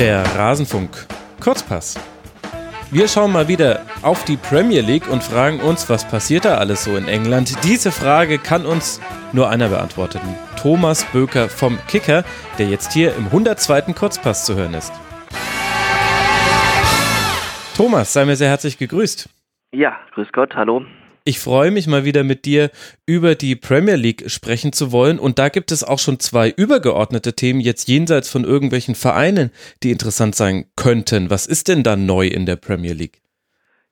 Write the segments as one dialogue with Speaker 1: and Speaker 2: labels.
Speaker 1: Der Rasenfunk Kurzpass. Wir schauen mal wieder auf die Premier League und fragen uns, was passiert da alles so in England? Diese Frage kann uns nur einer beantworten. Thomas Böker vom Kicker, der jetzt hier im 102. Kurzpass zu hören ist. Thomas, sei mir sehr herzlich gegrüßt.
Speaker 2: Ja, grüß Gott, hallo.
Speaker 1: Ich freue mich mal wieder mit dir über die Premier League sprechen zu wollen. Und da gibt es auch schon zwei übergeordnete Themen jetzt jenseits von irgendwelchen Vereinen, die interessant sein könnten. Was ist denn da neu in der Premier League?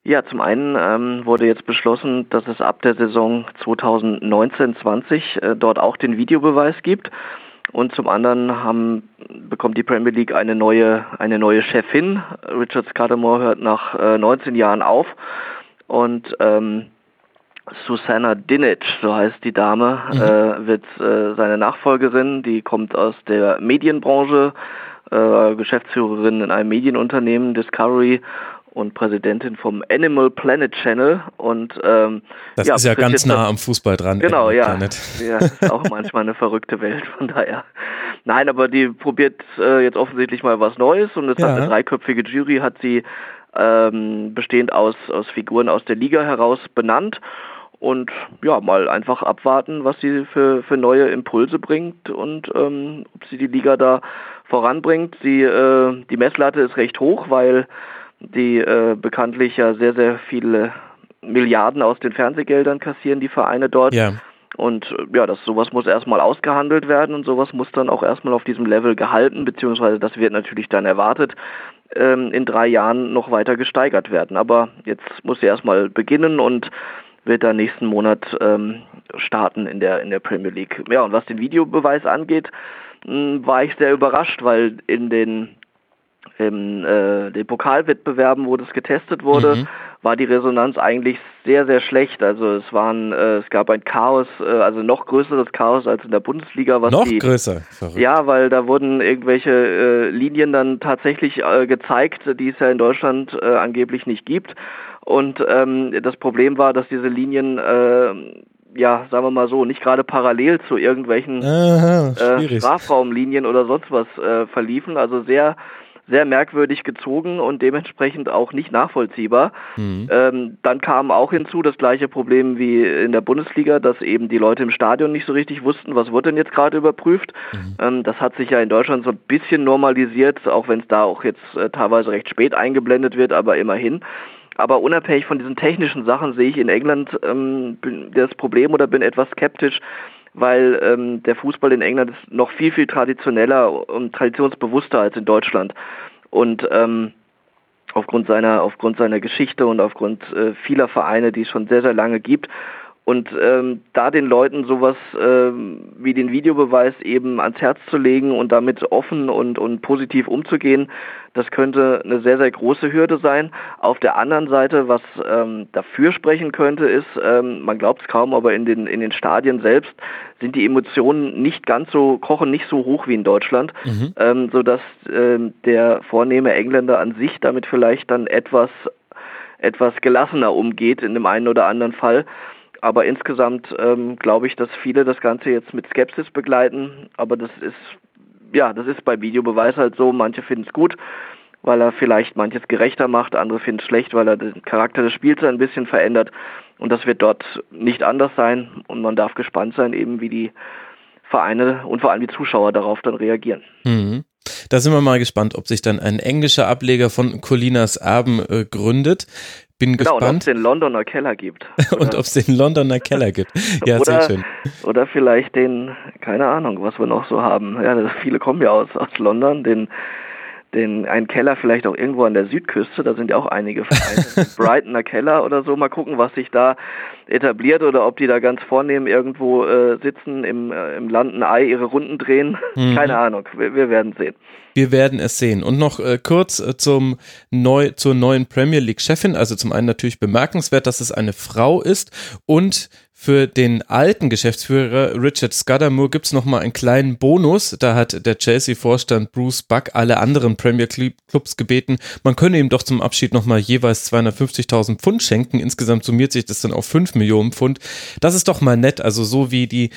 Speaker 2: Ja, zum einen ähm, wurde jetzt beschlossen, dass es ab der Saison 2019-20 äh, dort auch den Videobeweis gibt. Und zum anderen haben, bekommt die Premier League eine neue, eine neue Chefin. Richard Scudamore hört nach äh, 19 Jahren auf. Und ähm, Susanna Dinich, so heißt die Dame, mhm. äh, wird äh, seine Nachfolgerin. Die kommt aus der Medienbranche, äh, Geschäftsführerin in einem Medienunternehmen, Discovery und Präsidentin vom Animal Planet Channel und
Speaker 1: ähm, das ja, ist ja ganz nah am Fußball dran.
Speaker 2: Genau, ja, ja, ist auch manchmal eine verrückte Welt von daher. Nein, aber die probiert äh, jetzt offensichtlich mal was Neues und es ja. hat eine dreiköpfige Jury hat sie ähm, bestehend aus aus Figuren aus der Liga heraus benannt und ja, mal einfach abwarten, was sie für, für neue Impulse bringt und ähm, ob sie die Liga da voranbringt. Sie, äh, die Messlatte ist recht hoch, weil die äh, bekanntlich ja sehr, sehr viele Milliarden aus den Fernsehgeldern kassieren, die Vereine dort. Ja. Und äh, ja, das sowas muss erstmal ausgehandelt werden und sowas muss dann auch erstmal auf diesem Level gehalten, beziehungsweise das wird natürlich dann erwartet, ähm, in drei Jahren noch weiter gesteigert werden. Aber jetzt muss sie erstmal beginnen und wird da nächsten Monat ähm, starten in der, in der Premier League. Ja, und was den Videobeweis angeht, mh, hm, war ich sehr überrascht, weil in den, in, äh, den Pokalwettbewerben, wo das getestet wurde, mhm. war die Resonanz eigentlich sehr, sehr schlecht. Also es waren, äh, es gab ein Chaos, äh, also noch größeres Chaos als in der Bundesliga.
Speaker 1: Was noch die, größer?
Speaker 2: Verrückt. Ja, weil da wurden irgendwelche äh, Linien dann tatsächlich äh, gezeigt, die es ja in Deutschland äh, angeblich nicht gibt. Und ähm, das Problem war, dass diese Linien, äh, ja, sagen wir mal so, nicht gerade parallel zu irgendwelchen Aha, äh, Strafraumlinien oder sonst was äh, verliefen. Also sehr sehr merkwürdig gezogen und dementsprechend auch nicht nachvollziehbar. Mhm. Ähm, dann kam auch hinzu das gleiche Problem wie in der Bundesliga, dass eben die Leute im Stadion nicht so richtig wussten, was wird denn jetzt gerade überprüft. Mhm. Ähm, das hat sich ja in Deutschland so ein bisschen normalisiert, auch wenn es da auch jetzt äh, teilweise recht spät eingeblendet wird, aber immerhin. Aber unabhängig von diesen technischen Sachen sehe ich in England ähm, das Problem oder bin etwas skeptisch, weil ähm, der Fußball in England ist noch viel, viel traditioneller und traditionsbewusster als in Deutschland. Und ähm, aufgrund seiner, aufgrund seiner Geschichte und aufgrund äh, vieler Vereine, die es schon sehr, sehr lange gibt, und ähm, da den Leuten sowas ähm, wie den Videobeweis eben ans Herz zu legen und damit offen und, und positiv umzugehen, das könnte eine sehr, sehr große Hürde sein. Auf der anderen Seite, was ähm, dafür sprechen könnte, ist, ähm, man glaubt es kaum, aber in den, in den Stadien selbst sind die Emotionen nicht ganz so, kochen nicht so hoch wie in Deutschland, mhm. ähm, sodass ähm, der vornehme Engländer an sich damit vielleicht dann etwas, etwas gelassener umgeht in dem einen oder anderen Fall. Aber insgesamt ähm, glaube ich, dass viele das Ganze jetzt mit Skepsis begleiten. Aber das ist, ja, das ist bei Videobeweis halt so. Manche finden es gut, weil er vielleicht manches gerechter macht. Andere finden es schlecht, weil er den Charakter des Spiels ein bisschen verändert. Und das wird dort nicht anders sein. Und man darf gespannt sein, eben wie die Vereine und vor allem die Zuschauer darauf dann reagieren.
Speaker 1: Mhm. Da sind wir mal gespannt, ob sich dann ein englischer Ableger von Colinas Erben äh, gründet bin genau, gespannt. Und ob
Speaker 2: es den Londoner Keller gibt.
Speaker 1: und ob es den Londoner Keller gibt. Ja,
Speaker 2: oder,
Speaker 1: sehr schön.
Speaker 2: Oder vielleicht den, keine Ahnung, was wir noch so haben. Ja, viele kommen ja aus, aus London, den den einen Keller vielleicht auch irgendwo an der Südküste, da sind ja auch einige Vereine, Brightoner Keller oder so, mal gucken, was sich da etabliert oder ob die da ganz vornehm irgendwo äh, sitzen, im, äh, im Landen Ei ihre Runden drehen. Mhm. Keine Ahnung, wir, wir, werden sehen.
Speaker 1: Wir werden es sehen. Und noch äh, kurz äh, zum neu, zur neuen Premier League-Chefin. Also zum einen natürlich bemerkenswert, dass es eine Frau ist und Für den alten Geschäftsführer Richard Scudamore gibt es nochmal einen kleinen Bonus. Da hat der Chelsea-Vorstand Bruce Buck alle anderen Premier Clubs gebeten, man könne ihm doch zum Abschied nochmal jeweils 250.000 Pfund schenken. Insgesamt summiert sich das dann auf 5 Millionen Pfund. Das ist doch mal nett. Also so wie die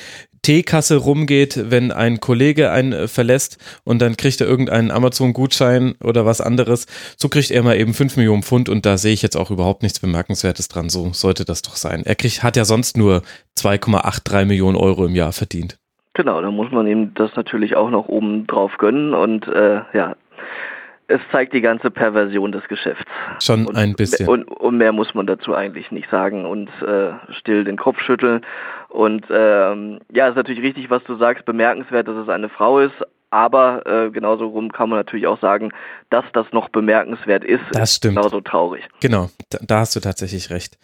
Speaker 1: Teekasse rumgeht, wenn ein Kollege einen äh, verlässt und dann kriegt er irgendeinen Amazon-Gutschein oder was anderes. So kriegt er mal eben 5 Millionen Pfund und da sehe ich jetzt auch überhaupt nichts Bemerkenswertes dran. So sollte das doch sein. Er kriegt, hat ja sonst nur 2,83 Millionen Euro im Jahr verdient.
Speaker 2: Genau, da muss man ihm das natürlich auch noch oben drauf gönnen und äh, ja, es zeigt die ganze Perversion des Geschäfts.
Speaker 1: Schon und, ein bisschen.
Speaker 2: Und, und, mehr muss man dazu eigentlich nicht sagen und äh, still den Kopf schütteln. Und ähm, ja, ist natürlich richtig, was du sagst, bemerkenswert, dass es eine Frau ist, aber äh, genauso rum kann man natürlich auch sagen, dass das noch bemerkenswert ist.
Speaker 1: Das stimmt.
Speaker 2: Genauso traurig.
Speaker 1: Genau, da, da, hast du tatsächlich recht.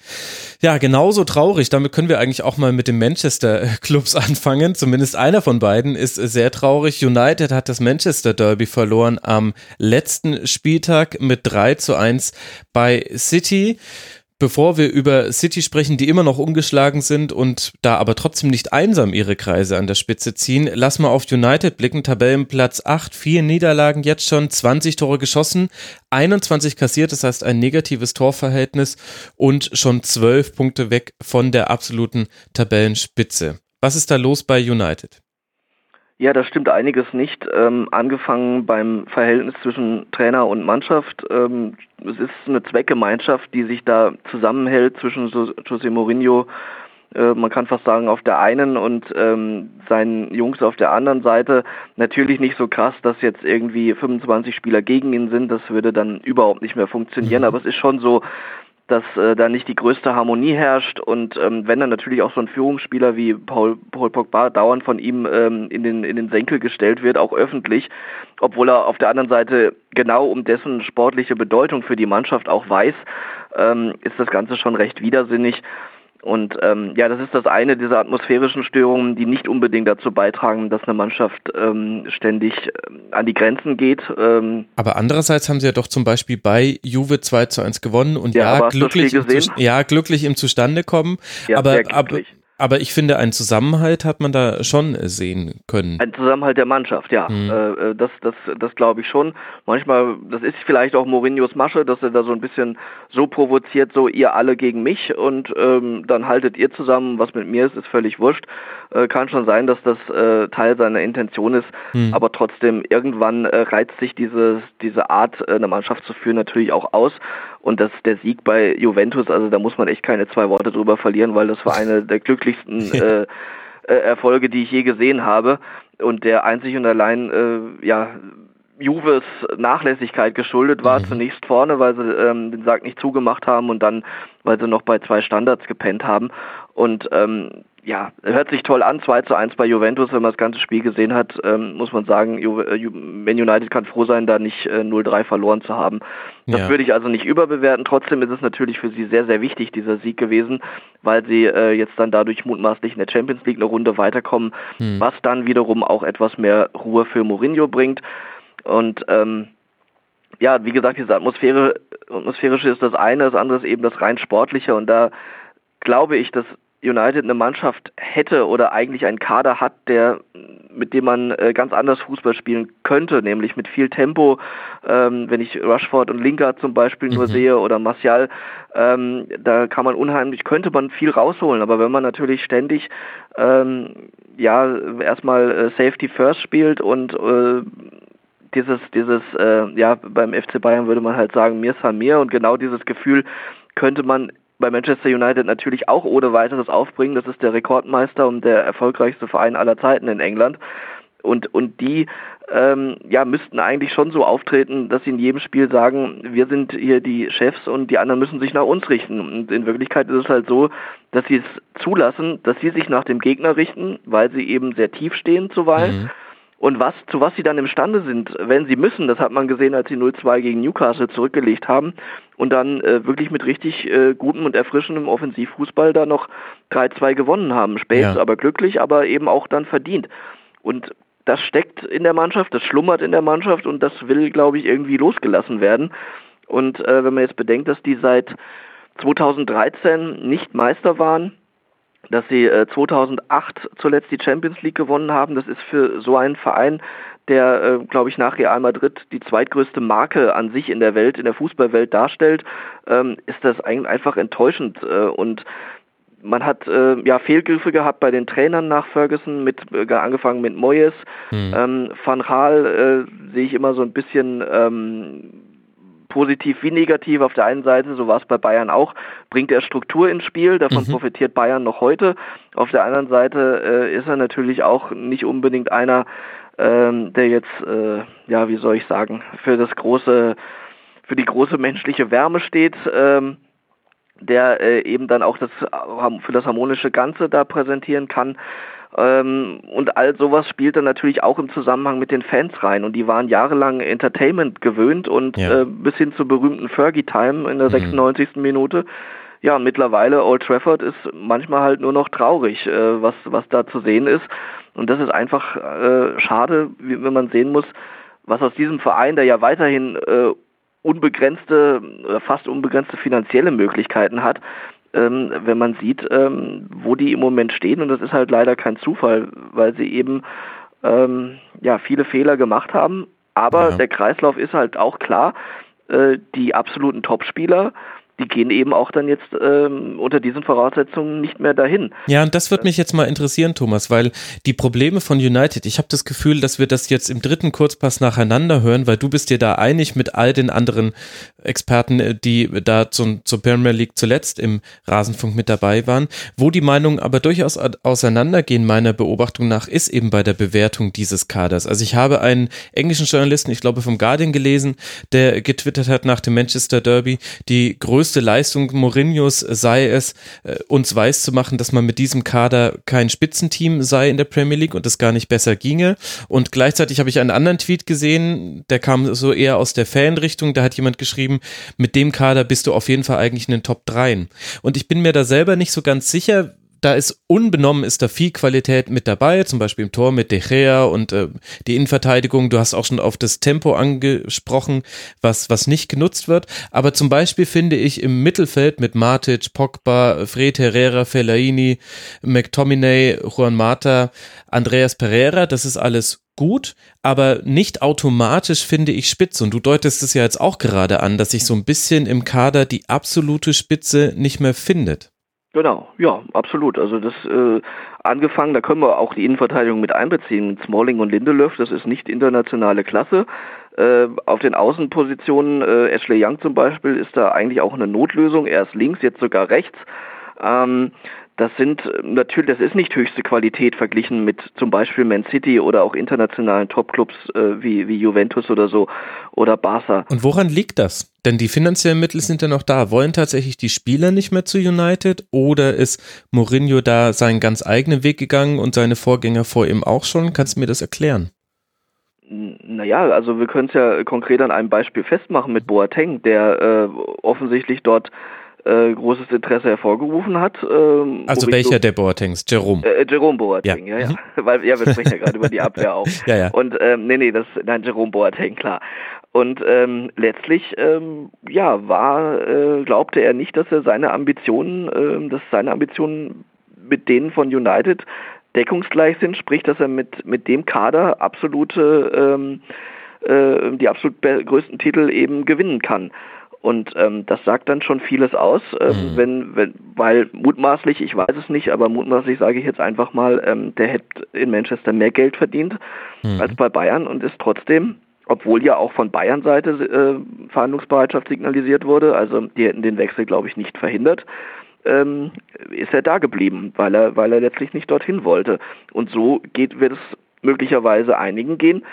Speaker 1: Ja, genauso traurig. Damit können wir eigentlich auch mal mit den Manchester Clubs anfangen. Zumindest einer von beiden ist sehr traurig. United hat das Manchester Derby verloren am letzten Spieltag mit 3 zu 1 bei City. Bevor wir über City sprechen, die immer noch ungeschlagen sind und da aber trotzdem nicht einsam ihre Kreise an der Spitze ziehen, lass mal auf United blicken. Tabellenplatz 8, vier Niederlagen jetzt schon, 20 Tore geschossen, 21 kassiert, das heißt ein negatives Torverhältnis und schon 12 Punkte weg von der absoluten Tabellenspitze. Was ist da los bei United?
Speaker 2: Ja, da stimmt einiges nicht. Ähm, angefangen beim Verhältnis zwischen Trainer und Mannschaft. Ähm, es ist eine Zweckgemeinschaft, die sich da zusammenhält zwischen José Mourinho, äh, man kann fast sagen, auf der einen und ähm, seinen Jungs auf der anderen Seite. Natürlich nicht so krass, dass jetzt irgendwie 25 Spieler gegen ihn sind. Das würde dann überhaupt nicht mehr funktionieren. Mhm. Aber es ist schon so, dass äh, da nicht die größte Harmonie herrscht und ähm, wenn dann natürlich auch so ein Führungsspieler wie Paul, Paul Pogba dauernd von ihm ähm, in, den, in den Senkel gestellt wird, auch öffentlich, obwohl er auf der anderen Seite genau um dessen sportliche Bedeutung für die Mannschaft auch weiß, ähm, ist das Ganze schon recht widersinnig. Und ähm, ja, das ist das eine dieser atmosphärischen Störungen, die nicht unbedingt dazu beitragen, dass eine Mannschaft ähm, ständig ähm, an die Grenzen geht.
Speaker 1: Ähm. Aber andererseits haben sie ja doch zum Beispiel bei Juve 2 zu 1 gewonnen und ja, ja glücklich, im, ja glücklich im Zustandekommen. Ja, aber, aber, aber ich finde, einen Zusammenhalt hat man da schon sehen können.
Speaker 2: Ein Zusammenhalt der Mannschaft, ja. Mhm. Äh, das das, das glaube ich schon. Manchmal, das ist vielleicht auch Mourinhos Masche, dass er da so ein bisschen so provoziert, so ihr alle gegen mich und ähm, dann haltet ihr zusammen, was mit mir ist, ist völlig wurscht. Äh, kann schon sein, dass das äh, Teil seiner Intention ist, mhm. aber trotzdem irgendwann äh, reizt sich diese, diese Art, eine Mannschaft zu führen, natürlich auch aus. Und das der Sieg bei Juventus, also da muss man echt keine zwei Worte drüber verlieren, weil das war eine der glücklichsten äh, äh, Erfolge, die ich je gesehen habe. Und der einzig und allein äh, ja Juves Nachlässigkeit geschuldet war. Mhm. Zunächst vorne, weil sie ähm, den Sack nicht zugemacht haben und dann, weil sie noch bei zwei Standards gepennt haben. Und ähm, ja, hört sich toll an, 2 zu 1 bei Juventus, wenn man das ganze Spiel gesehen hat, ähm, muss man sagen, Ju äh, Man United kann froh sein, da nicht äh, 0-3 verloren zu haben. Das ja. würde ich also nicht überbewerten. Trotzdem ist es natürlich für sie sehr, sehr wichtig, dieser Sieg gewesen, weil sie äh, jetzt dann dadurch mutmaßlich in der Champions League eine Runde weiterkommen, hm. was dann wiederum auch etwas mehr Ruhe für Mourinho bringt. Und ähm, ja, wie gesagt, diese Atmosphäre, atmosphärische ist das eine, das andere ist eben das rein sportliche und da glaube ich, dass United eine Mannschaft hätte oder eigentlich einen Kader hat, der mit dem man äh, ganz anders Fußball spielen könnte, nämlich mit viel Tempo. Ähm, wenn ich Rushford und Lingard zum Beispiel mhm. nur sehe oder Martial, ähm, da kann man unheimlich, könnte man viel rausholen. Aber wenn man natürlich ständig ähm, ja erstmal äh, Safety First spielt und äh, dieses, dieses, äh, ja, beim FC Bayern würde man halt sagen, mir ist mir und genau dieses Gefühl könnte man bei Manchester United natürlich auch ohne weiteres aufbringen. Das ist der Rekordmeister und der erfolgreichste Verein aller Zeiten in England. Und, und die ähm, ja, müssten eigentlich schon so auftreten, dass sie in jedem Spiel sagen, wir sind hier die Chefs und die anderen müssen sich nach uns richten. Und in Wirklichkeit ist es halt so, dass sie es zulassen, dass sie sich nach dem Gegner richten, weil sie eben sehr tief stehen zuweilen. Mhm und was, zu was sie dann imstande sind, wenn sie müssen, das hat man gesehen, als sie 0-2 gegen Newcastle zurückgelegt haben und dann äh, wirklich mit richtig äh, gutem und erfrischendem Offensivfußball da noch 3-2 gewonnen haben. Spät, ja. aber glücklich, aber eben auch dann verdient. Und das steckt in der Mannschaft, das schlummert in der Mannschaft und das will, glaube ich, irgendwie losgelassen werden. Und äh, wenn man jetzt bedenkt, dass die seit 2013 nicht Meister waren, dass sie äh, 2008 zuletzt die Champions League gewonnen haben. Das ist für so einen Verein, der, äh, glaube ich, nach Real Madrid die zweitgrößte Marke an sich in der Welt, in der Fußballwelt darstellt, ähm, ist das eigentlich einfach enttäuschend. Äh, und man hat äh, ja Fehlgriffe gehabt bei den Trainern nach Ferguson, mit äh, angefangen mit Moyes. Mhm. Ähm, Van Gaal äh, sehe ich immer so ein bisschen ähm, positiv wie negativ. Auf der einen Seite, so war es bei Bayern auch, bringt er Struktur ins Spiel, davon mhm. profitiert Bayern noch heute. Auf der anderen Seite äh, ist er natürlich auch nicht unbedingt einer, ähm, der jetzt, äh, ja, wie soll ich sagen, für das große, für die große menschliche Wärme steht. Ähm, der äh, eben dann auch das für das harmonische Ganze da präsentieren kann. Ähm, und all sowas spielt dann natürlich auch im Zusammenhang mit den Fans rein. Und die waren jahrelang Entertainment gewöhnt und ja. äh, bis hin zur berühmten Fergie-Time in der 96. Mhm. Minute. Ja, mittlerweile Old Trafford ist manchmal halt nur noch traurig, äh, was, was da zu sehen ist. Und das ist einfach äh, schade, wenn man sehen muss, was aus diesem Verein, der ja weiterhin äh, unbegrenzte oder fast unbegrenzte finanzielle Möglichkeiten hat, ähm, wenn man sieht, ähm, wo die im Moment stehen. Und das ist halt leider kein Zufall, weil sie eben ähm, ja viele Fehler gemacht haben. Aber ja. der Kreislauf ist halt auch klar. Äh, die absoluten Topspieler die gehen eben auch dann jetzt ähm, unter diesen Voraussetzungen nicht mehr dahin.
Speaker 1: Ja, und das würde mich jetzt mal interessieren, Thomas, weil die Probleme von United, ich habe das Gefühl, dass wir das jetzt im dritten Kurzpass nacheinander hören, weil du bist dir da einig mit all den anderen Experten, äh, die da zum, zur Premier League zuletzt im Rasenfunk mit dabei waren. Wo die Meinungen aber durchaus auseinandergehen, meiner Beobachtung nach, ist eben bei der Bewertung dieses Kaders. Also ich habe einen englischen Journalisten, ich glaube vom Guardian gelesen, der getwittert hat nach dem Manchester Derby, die größte größte Leistung Mourinhos sei es, äh, uns weiß zu machen, dass man mit diesem Kader kein Spitzenteam sei in der Premier League und es gar nicht besser ginge. Und gleichzeitig habe ich einen anderen Tweet gesehen, der kam so eher aus der Fanrichtung. Da hat jemand geschrieben, mit dem Kader bist du auf jeden Fall eigentlich in den Top 3. Und ich bin mir da selber nicht so ganz sicher, da ist unbenommen ist da viel Qualität mit dabei, zum Beispiel im Tor mit De Gea und äh, die Innenverteidigung. Du hast auch schon auf das Tempo angesprochen, was, was nicht genutzt wird. Aber zum Beispiel finde ich im Mittelfeld mit Matic, Pogba, Fred Herrera, Fellaini, McTominay, Juan Mata, Andreas Pereira, das ist alles gut, aber nicht automatisch finde ich Spitze. Und du deutest es ja jetzt auch gerade an, dass sich so ein bisschen im Kader die absolute Spitze nicht mehr findet.
Speaker 2: Genau, ja, absolut. Also das äh, angefangen, da können wir auch die Innenverteidigung mit einbeziehen. Smalling und Lindelöf, das ist nicht internationale Klasse. Äh, auf den Außenpositionen, äh, Ashley Young zum Beispiel, ist da eigentlich auch eine Notlösung. Erst links, jetzt sogar rechts. Ähm, das sind natürlich, das ist nicht höchste Qualität verglichen mit zum Beispiel Man City oder auch internationalen Topclubs äh, wie, wie Juventus oder so oder Barca.
Speaker 1: Und woran liegt das? Denn die finanziellen Mittel sind ja noch da. Wollen tatsächlich die Spieler nicht mehr zu United oder ist Mourinho da seinen ganz eigenen Weg gegangen und seine Vorgänger vor ihm auch schon? Kannst du mir das erklären?
Speaker 2: Naja, also wir können es ja konkret an einem Beispiel festmachen mit Boateng, der äh, offensichtlich dort äh, großes Interesse hervorgerufen hat.
Speaker 1: Ähm, also welcher so, der Boatengs? Jerome?
Speaker 2: Äh, Jerome Boateng, ja, ja. ja. Mhm. Weil, ja, wir sprechen ja gerade über die Abwehr auch.
Speaker 1: ja, ja.
Speaker 2: Und ähm, nee, nee, das, nein, Jerome Boateng, klar. Und ähm, letztlich, ähm, ja, war, äh, glaubte er nicht, dass er seine Ambitionen, äh, dass seine Ambitionen mit denen von United deckungsgleich sind, sprich, dass er mit, mit dem Kader absolute, ähm, äh, die absolut größten Titel eben gewinnen kann. Und ähm, das sagt dann schon vieles aus, ähm, mhm. wenn, wenn, weil mutmaßlich, ich weiß es nicht, aber mutmaßlich sage ich jetzt einfach mal, ähm, der hätte in Manchester mehr Geld verdient mhm. als bei Bayern und ist trotzdem, obwohl ja auch von Bayern-Seite äh, Verhandlungsbereitschaft signalisiert wurde, also die hätten den Wechsel, glaube ich, nicht verhindert, ähm, ist er da geblieben, weil er, weil er letztlich nicht dorthin wollte. Und so geht, wird es möglicherweise einigen gehen.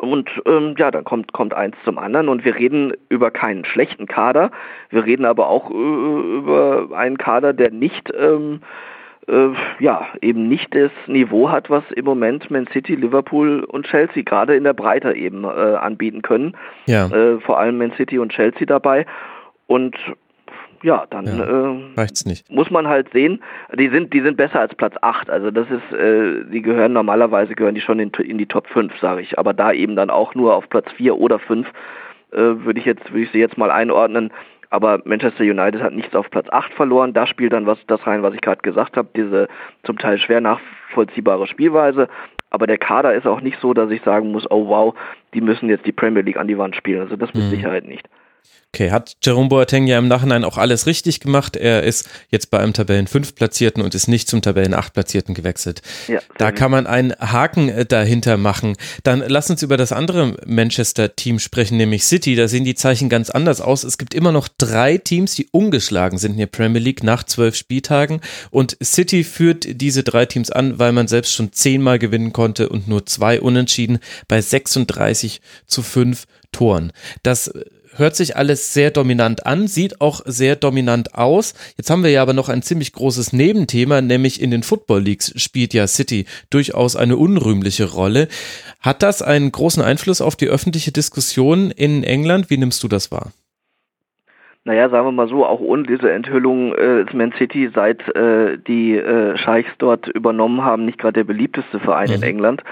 Speaker 2: Und ähm, ja, dann kommt, kommt eins zum anderen und wir reden über keinen schlechten Kader, wir reden aber auch äh, über einen Kader, der nicht, ähm, äh, ja, eben nicht das Niveau hat, was im Moment Man City, Liverpool und Chelsea gerade in der Breite eben äh, anbieten können. Ja. Äh, vor allem Man City und Chelsea dabei. Und ja, dann ja, äh,
Speaker 1: reicht's nicht.
Speaker 2: muss man halt sehen, die sind, die sind besser als Platz 8. Also das ist, äh, die gehören normalerweise gehören die schon in, in die Top 5, sage ich. Aber da eben dann auch nur auf Platz 4 oder 5 äh, würde ich jetzt, würde ich sie jetzt mal einordnen. Aber Manchester United hat nichts auf Platz 8 verloren. Da spielt dann was das rein, was ich gerade gesagt habe, diese zum Teil schwer nachvollziehbare Spielweise. Aber der Kader ist auch nicht so, dass ich sagen muss, oh wow, die müssen jetzt die Premier League an die Wand spielen. Also das mit mhm. Sicherheit nicht.
Speaker 1: Okay, hat Jerome Boateng ja im Nachhinein auch alles richtig gemacht. Er ist jetzt bei einem Tabellen 5 Platzierten und ist nicht zum Tabellen 8 Platzierten gewechselt. Ja, da kann man einen Haken äh, dahinter machen. Dann lass uns über das andere Manchester-Team sprechen, nämlich City. Da sehen die Zeichen ganz anders aus. Es gibt immer noch drei Teams, die ungeschlagen sind in der Premier League nach zwölf Spieltagen. Und City führt diese drei Teams an, weil man selbst schon zehnmal gewinnen konnte und nur zwei unentschieden bei 36 zu 5 Toren. Das hört sich alles sehr dominant an, sieht auch sehr dominant aus. Jetzt haben wir ja aber noch ein ziemlich großes Nebenthema, nämlich in den Football Leagues spielt ja City durchaus eine unrühmliche Rolle. Hat das einen großen Einfluss auf die öffentliche Diskussion in England? Wie nimmst du das wahr?
Speaker 2: Naja, sagen wir mal so, auch ohne diese Enthüllung äh, ist Man City, seit äh, die äh, Scheichs dort übernommen haben, nicht gerade der beliebteste Verein mhm. in England.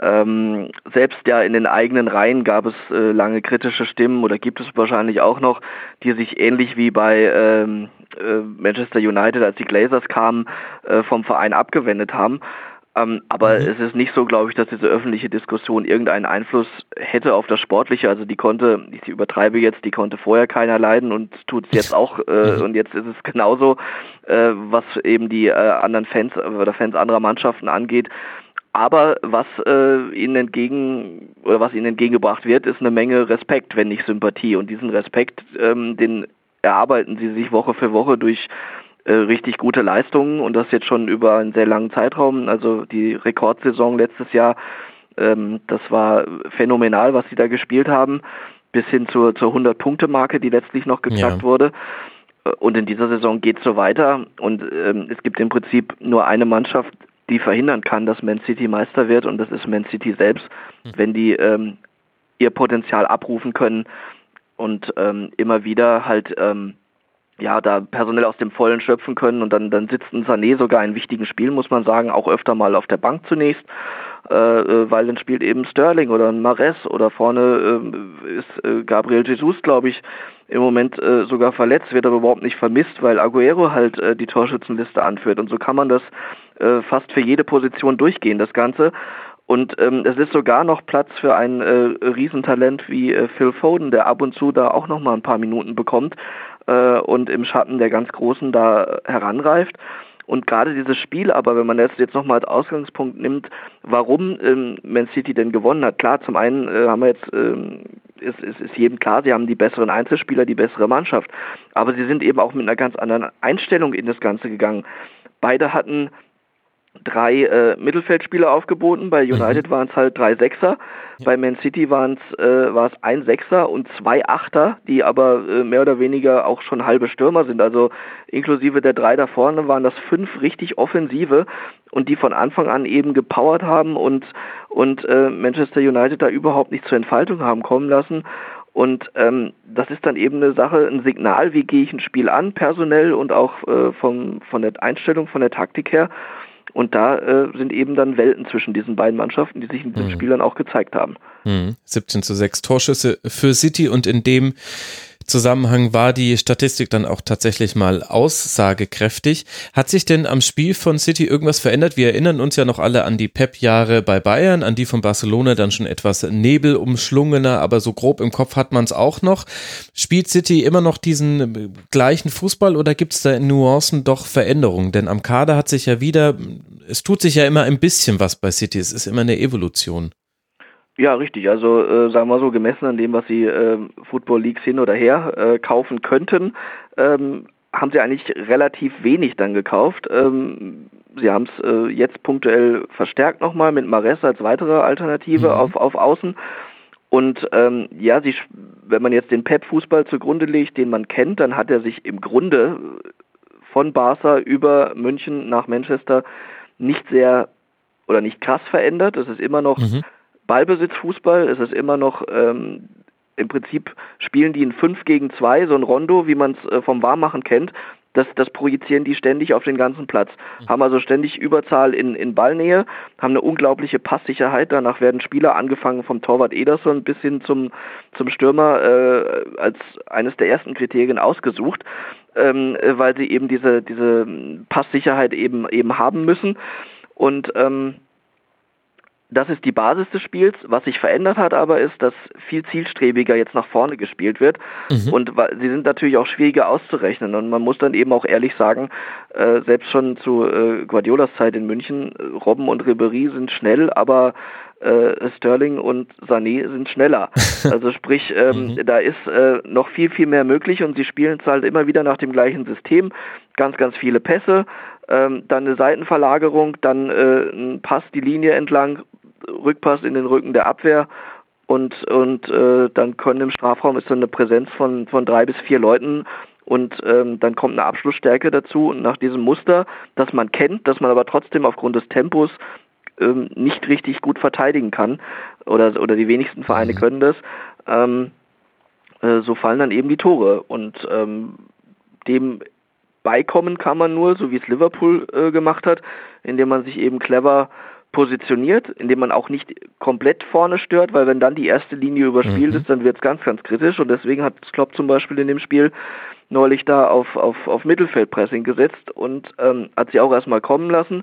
Speaker 2: Ähm, selbst ja in den eigenen Reihen gab es äh, lange kritische Stimmen oder gibt es wahrscheinlich auch noch, die sich ähnlich wie bei ähm, äh, Manchester United, als die Glazers kamen, äh, vom Verein abgewendet haben. Ähm, aber mhm. es ist nicht so, glaube ich, dass diese öffentliche Diskussion irgendeinen Einfluss hätte auf das Sportliche. Also die konnte, ich übertreibe jetzt, die konnte vorher keiner leiden und tut es jetzt auch. Äh, mhm. Und jetzt ist es genauso, äh, was eben die äh, anderen Fans oder Fans anderer Mannschaften angeht. Aber was äh, ihnen entgegen oder was ihnen entgegengebracht wird, ist eine Menge Respekt, wenn nicht Sympathie. Und diesen Respekt, ähm, den erarbeiten sie sich Woche für Woche durch äh, richtig gute Leistungen und das jetzt schon über einen sehr langen Zeitraum. Also die Rekordsaison letztes Jahr, ähm, das war phänomenal, was sie da gespielt haben, bis hin zur, zur 100-Punkte-Marke, die letztlich noch geknackt ja. wurde. Äh, und in dieser Saison geht es so weiter und ähm, es gibt im Prinzip nur eine Mannschaft, die verhindern kann, dass Man City Meister wird und das ist Man City selbst, mhm. wenn die ähm, ihr Potenzial abrufen können und ähm, immer wieder halt ähm, ja da personell aus dem Vollen schöpfen können und dann dann sitzt ein Sané sogar in wichtigen Spielen, muss man sagen, auch öfter mal auf der Bank zunächst. Äh, äh weil dann spielt eben Sterling oder ein Mares oder vorne äh, ist äh, Gabriel Jesus, glaube ich, im Moment äh, sogar verletzt, wird aber überhaupt nicht vermisst, weil Aguero halt äh, die Torschützenliste anführt. Und so kann man das äh, fast für jede Position durchgehen, das Ganze. Und ähm, es ist sogar noch Platz für ein äh, Riesentalent wie äh, Phil Foden, der ab und zu da auch noch mal ein paar Minuten bekommt äh, und im Schatten der ganz Großen da heranreift. Und gerade dieses Spiel, aber wenn man das jetzt nochmal als Ausgangspunkt nimmt, warum ähm, Man City denn gewonnen hat. Klar, zum einen äh, haben wir jetzt, ähm, ist, ist, ist jedem klar, sie haben die besseren Einzelspieler, die bessere Mannschaft. Aber sie sind eben auch mit einer ganz anderen Einstellung in das Ganze gegangen. Beide hatten drei äh, Mittelfeldspieler aufgeboten. Bei United mhm. waren es halt drei Sechser. Ja. Bei Man City waren es äh, war es ein Sechser und zwei Achter, die aber äh, mehr oder weniger auch schon halbe Stürmer sind. Also inklusive der drei da vorne waren das fünf richtig Offensive und die von Anfang an eben gepowert haben und und äh, Manchester United da überhaupt nicht zur Entfaltung haben kommen lassen. Und ähm, das ist dann eben eine Sache, ein Signal, wie gehe ich ein Spiel an, personell und auch äh, vom, von der Einstellung, von der Taktik her. Und da äh, sind eben dann Welten zwischen diesen beiden Mannschaften, die sich in den mhm. Spielern auch gezeigt haben.
Speaker 1: Mhm. 17 zu 6 Torschüsse für City und in dem Zusammenhang war die Statistik dann auch tatsächlich mal aussagekräftig. Hat sich denn am Spiel von City irgendwas verändert? Wir erinnern uns ja noch alle an die Pep-Jahre bei Bayern, an die von Barcelona dann schon etwas nebelumschlungener, aber so grob im Kopf hat man es auch noch. Spielt City immer noch diesen gleichen Fußball oder gibt es da in Nuancen doch Veränderungen? Denn am Kader hat sich ja wieder, es tut sich ja immer ein bisschen was bei City, es ist immer eine Evolution.
Speaker 2: Ja, richtig. Also äh, sagen wir so, gemessen an dem, was sie äh, Football Leagues hin oder her äh, kaufen könnten, ähm, haben sie eigentlich relativ wenig dann gekauft. Ähm, sie haben es äh, jetzt punktuell verstärkt nochmal mit Mares als weitere Alternative mhm. auf, auf Außen. Und ähm, ja, sie, wenn man jetzt den Pep-Fußball zugrunde legt, den man kennt, dann hat er sich im Grunde von Barca über München nach Manchester nicht sehr oder nicht krass verändert. Es ist immer noch mhm Ballbesitzfußball. Es ist immer noch ähm, im Prinzip spielen die ein 5 gegen 2, so ein Rondo, wie man es äh, vom Warmmachen kennt. das, das projizieren die ständig auf den ganzen Platz. Mhm. Haben also ständig Überzahl in, in Ballnähe, haben eine unglaubliche Passsicherheit. Danach werden Spieler angefangen vom Torwart Ederson bis hin zum, zum Stürmer äh, als eines der ersten Kriterien ausgesucht ähm, weil sie eben diese, diese Passsicherheit eben, eben haben müssen. Und ähm, das ist die Basis des Spiels. Was sich verändert hat aber ist, dass viel zielstrebiger jetzt nach vorne gespielt wird. Mhm. Und sie sind natürlich auch schwieriger auszurechnen. Und man muss dann eben auch ehrlich sagen, äh, selbst schon zu äh, Guardiolas Zeit in München, Robben und Ribery sind schnell, aber äh, Sterling und Sané sind schneller. Also sprich, ähm, mhm. da ist äh, noch viel, viel mehr möglich und sie spielen es halt immer wieder nach dem gleichen System. Ganz, ganz viele Pässe, ähm, dann eine Seitenverlagerung, dann äh, ein Pass die Linie entlang, Rückpass in den Rücken der Abwehr und, und äh, dann können im Strafraum ist dann eine Präsenz von, von drei bis vier Leuten und ähm, dann kommt eine Abschlussstärke dazu und nach diesem Muster, das man kennt, das man aber trotzdem aufgrund des Tempos ähm, nicht richtig gut verteidigen kann oder, oder die wenigsten Vereine mhm. können das, ähm, äh, so fallen dann eben die Tore und ähm, dem beikommen kann man nur, so wie es Liverpool äh, gemacht hat, indem man sich eben clever positioniert, indem man auch nicht komplett vorne stört, weil wenn dann die erste Linie überspielt mhm. ist, dann wird es ganz, ganz kritisch und deswegen hat Klopp zum Beispiel in dem Spiel neulich da auf, auf, auf Mittelfeldpressing gesetzt und ähm, hat sie auch erstmal kommen lassen,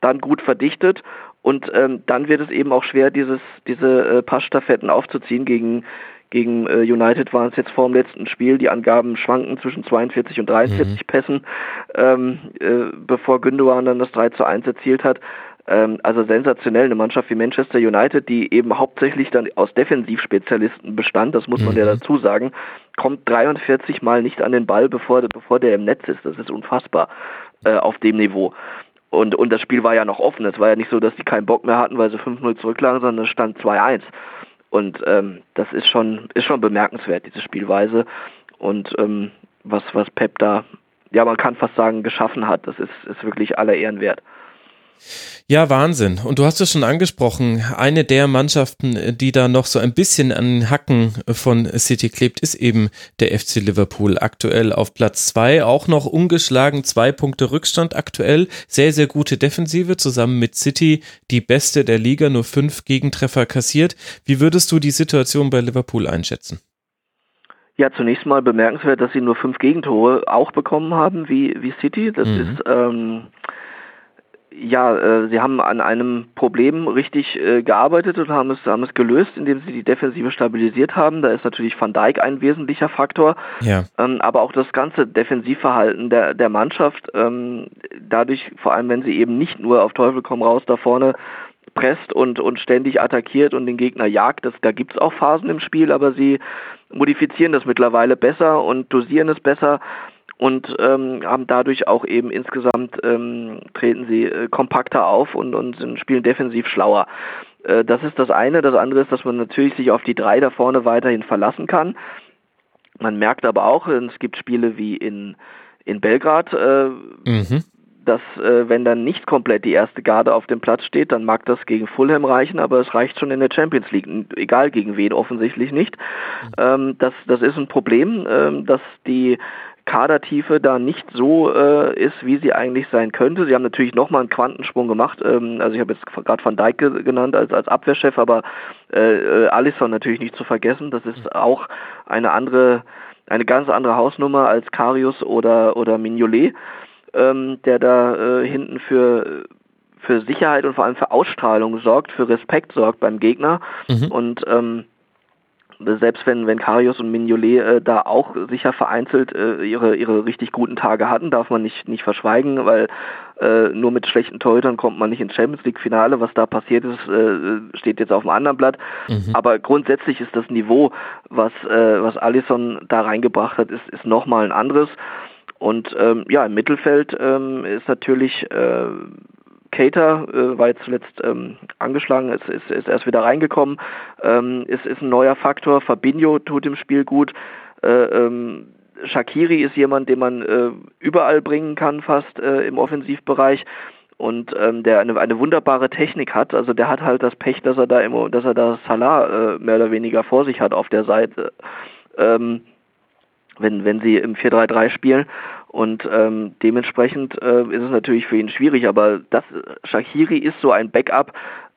Speaker 2: dann gut verdichtet und ähm, dann wird es eben auch schwer, dieses, diese äh, Passstaffetten aufzuziehen gegen gegen äh, United waren es jetzt vor dem letzten Spiel. Die Angaben schwanken zwischen 42 und 43 mhm. Pässen, ähm, äh, bevor Gündogan dann das 3 zu 1 erzielt hat. Ähm, also sensationell, eine Mannschaft wie Manchester United, die eben hauptsächlich dann aus Defensivspezialisten bestand, das muss man mhm. ja dazu sagen, kommt 43 Mal nicht an den Ball, bevor, bevor der im Netz ist. Das ist unfassbar äh, auf dem Niveau. Und, und das Spiel war ja noch offen. Es war ja nicht so, dass die keinen Bock mehr hatten, weil sie 5-0 zurücklagen, sondern es stand 2-1. Und ähm, das ist schon, ist schon bemerkenswert, diese Spielweise. Und ähm, was, was Pep da, ja, man kann fast sagen, geschaffen hat, das ist, ist wirklich aller Ehren wert.
Speaker 1: Ja, Wahnsinn. Und du hast es schon angesprochen, eine der Mannschaften, die da noch so ein bisschen an den Hacken von City klebt, ist eben der FC Liverpool. Aktuell auf Platz zwei, auch noch ungeschlagen, zwei Punkte Rückstand aktuell. Sehr, sehr gute Defensive zusammen mit City, die beste der Liga, nur fünf Gegentreffer kassiert. Wie würdest du die Situation bei Liverpool einschätzen?
Speaker 2: Ja, zunächst mal bemerkenswert, dass sie nur fünf Gegentore auch bekommen haben, wie, wie City. Das mhm. ist ähm, ja, äh, sie haben an einem Problem richtig äh, gearbeitet und haben es, haben es gelöst, indem sie die Defensive stabilisiert haben. Da ist natürlich Van Dijk ein wesentlicher Faktor, ja. ähm, aber auch das ganze Defensivverhalten der, der Mannschaft, ähm, dadurch, vor allem wenn sie eben nicht nur auf Teufel komm raus da vorne presst und, und ständig attackiert und den Gegner jagt, das, da gibt's auch Phasen im Spiel, aber sie modifizieren das mittlerweile besser und dosieren es besser und ähm, haben dadurch auch eben insgesamt ähm, treten sie äh, kompakter auf und, und sind, spielen defensiv schlauer. Äh, das ist das eine. Das andere ist, dass man natürlich sich auf die drei da vorne weiterhin verlassen kann. Man merkt aber auch, es gibt Spiele wie in, in Belgrad, äh, mhm. dass äh, wenn dann nicht komplett die erste Garde auf dem Platz steht, dann mag das gegen Fulham reichen, aber es reicht schon in der Champions League, egal gegen wen offensichtlich nicht. Mhm. Ähm, das, das ist ein Problem, ähm, dass die Kadertiefe da nicht so äh, ist, wie sie eigentlich sein könnte. Sie haben natürlich nochmal einen Quantensprung gemacht. Ähm, also ich habe jetzt gerade Van Dijk genannt als, als Abwehrchef, aber äh, äh, Alisson natürlich nicht zu vergessen. Das ist auch eine andere, eine ganz andere Hausnummer als Karius oder, oder Mignolet, ähm, der da äh, hinten für für Sicherheit und vor allem für Ausstrahlung sorgt, für Respekt sorgt beim Gegner. Mhm. Und ähm, selbst wenn, wenn Karius und Mignolet äh, da auch sicher vereinzelt äh, ihre, ihre richtig guten Tage hatten, darf man nicht, nicht verschweigen, weil äh, nur mit schlechten Torhütern kommt man nicht ins Champions League Finale. Was da passiert ist, äh, steht jetzt auf dem anderen Blatt. Mhm. Aber grundsätzlich ist das Niveau, was, äh, was Alisson da reingebracht hat, ist, ist nochmal ein anderes. Und ähm, ja, im Mittelfeld ähm, ist natürlich äh, Cater äh, war jetzt zuletzt ähm, angeschlagen, ist, ist, ist erst wieder reingekommen, ähm, ist, ist ein neuer Faktor. Fabinho tut im Spiel gut. Äh, ähm, Shakiri ist jemand, den man äh, überall bringen kann, fast äh, im Offensivbereich und ähm, der eine, eine wunderbare Technik hat. Also der hat halt das Pech, dass er da immer, dass er da Salah äh, mehr oder weniger vor sich hat auf der Seite. Ähm, wenn, wenn sie im 4-3-3 spielen. Und ähm, dementsprechend äh, ist es natürlich für ihn schwierig, aber das Shahiri ist so ein Backup,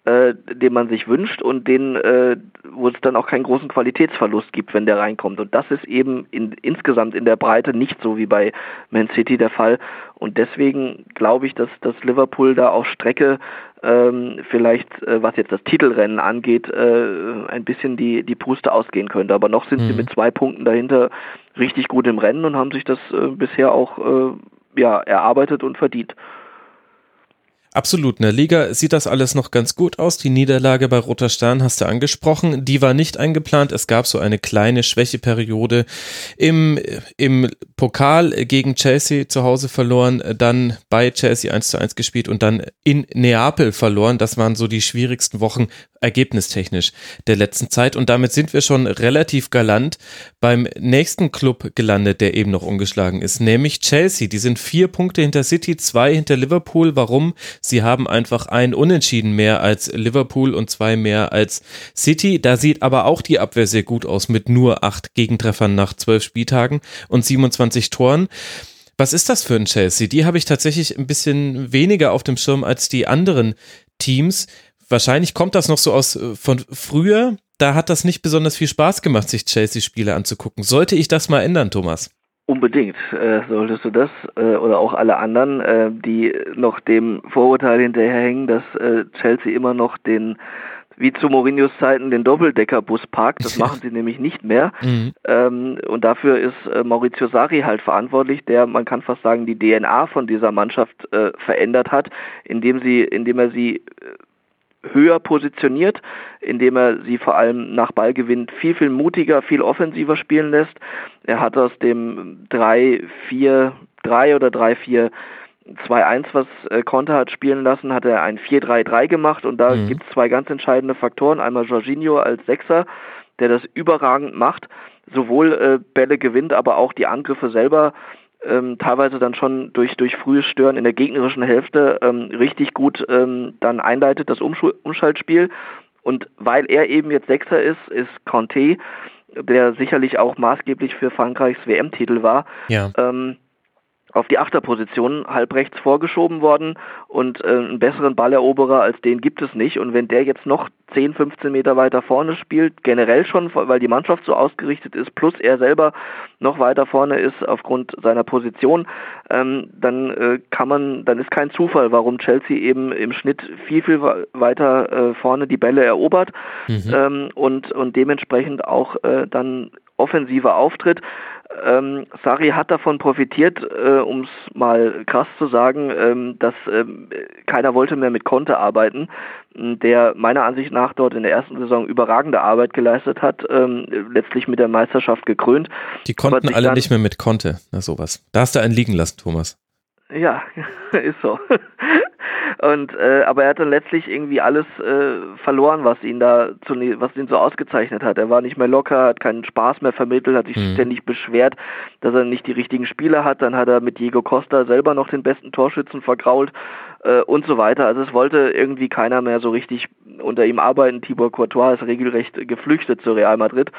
Speaker 2: äh, den man sich wünscht und den, äh, wo es dann auch keinen großen Qualitätsverlust gibt, wenn der reinkommt. Und das ist eben in, insgesamt in der Breite nicht so wie bei Man City der Fall. Und deswegen glaube ich, dass, dass Liverpool da auf Strecke ähm, vielleicht, äh, was jetzt das Titelrennen angeht, äh, ein bisschen die, die Puste ausgehen könnte. Aber noch sind mhm. sie mit zwei Punkten dahinter richtig gut im Rennen und haben sich das äh, bisher auch äh, ja, erarbeitet und verdient.
Speaker 1: Absolut, in der Liga sieht das alles noch ganz gut aus. Die Niederlage bei Roter Stern hast du angesprochen, die war nicht eingeplant. Es gab so eine kleine Schwächeperiode im, im Pokal gegen Chelsea zu Hause verloren, dann bei Chelsea 1 zu 1 gespielt und dann in Neapel verloren. Das waren so die schwierigsten Wochen ergebnistechnisch der letzten Zeit. Und damit sind wir schon relativ galant beim nächsten Club gelandet, der eben noch ungeschlagen ist, nämlich Chelsea. Die sind vier Punkte hinter City, zwei hinter Liverpool. Warum? Sie haben einfach ein Unentschieden mehr als Liverpool und zwei mehr als City. Da sieht aber auch die Abwehr sehr gut aus mit nur acht Gegentreffern nach zwölf Spieltagen und 27 Toren. Was ist das für ein Chelsea? Die habe ich tatsächlich ein bisschen weniger auf dem Schirm als die anderen Teams wahrscheinlich kommt das noch so aus äh, von früher. Da hat das nicht besonders viel Spaß gemacht, sich Chelsea-Spiele anzugucken. Sollte ich das mal ändern, Thomas?
Speaker 2: Unbedingt äh, solltest du das äh, oder auch alle anderen, äh, die noch dem Vorurteil hinterherhängen, dass äh, Chelsea immer noch den wie zu Mourinhos Zeiten den Doppeldeckerbus parkt. Das machen sie nämlich nicht mehr. Mhm. Ähm, und dafür ist äh, Maurizio Sarri halt verantwortlich, der, man kann fast sagen, die DNA von dieser Mannschaft äh, verändert hat, indem sie, indem er sie höher positioniert, indem er sie vor allem nach Ballgewinn viel, viel mutiger, viel offensiver spielen lässt. Er hat aus dem 3-4, 3 oder 3-4 2-1, was äh, Conte hat spielen lassen, hat er ein 4-3-3 gemacht und da mhm. gibt es zwei ganz entscheidende Faktoren. Einmal Jorginho als Sechser, der das überragend macht, sowohl äh, Bälle gewinnt, aber auch die Angriffe selber ähm, teilweise dann schon durch, durch frühes Stören in der gegnerischen Hälfte ähm, richtig gut ähm, dann einleitet, das Umsch Umschaltspiel. Und weil er eben jetzt Sechser ist, ist Conte, der sicherlich auch maßgeblich für Frankreichs WM-Titel war, ja. ähm, auf die Achterposition halb rechts vorgeschoben worden und äh, einen besseren Balleroberer als den gibt es nicht. Und wenn der jetzt noch 10, 15 Meter weiter vorne spielt, generell schon, weil die Mannschaft so ausgerichtet ist, plus er selber noch weiter vorne ist aufgrund seiner Position, ähm, dann äh, kann man, dann ist kein Zufall, warum Chelsea eben im Schnitt viel, viel weiter äh, vorne die Bälle erobert mhm. ähm, und, und dementsprechend auch äh, dann offensiver auftritt. Ähm, Sari hat davon profitiert, äh, um es mal krass zu sagen, ähm, dass ähm, keiner wollte mehr mit Conte arbeiten, der meiner Ansicht nach dort in der ersten Saison überragende Arbeit geleistet hat, ähm, letztlich mit der Meisterschaft gekrönt.
Speaker 1: Die konnten alle nicht mehr mit Conte, na sowas. Da hast du einen liegen lassen, Thomas.
Speaker 2: Ja, ist so. Und äh, aber er hat dann letztlich irgendwie alles äh, verloren, was ihn da zu, was ihn so ausgezeichnet hat. Er war nicht mehr locker, hat keinen Spaß mehr vermittelt, hat sich mhm. ständig beschwert, dass er nicht die richtigen Spieler hat. Dann hat er mit Diego Costa selber noch den besten Torschützen vergrault äh, und so weiter. Also es wollte irgendwie keiner mehr so richtig unter ihm arbeiten. Tibor Courtois ist regelrecht geflüchtet zu Real Madrid.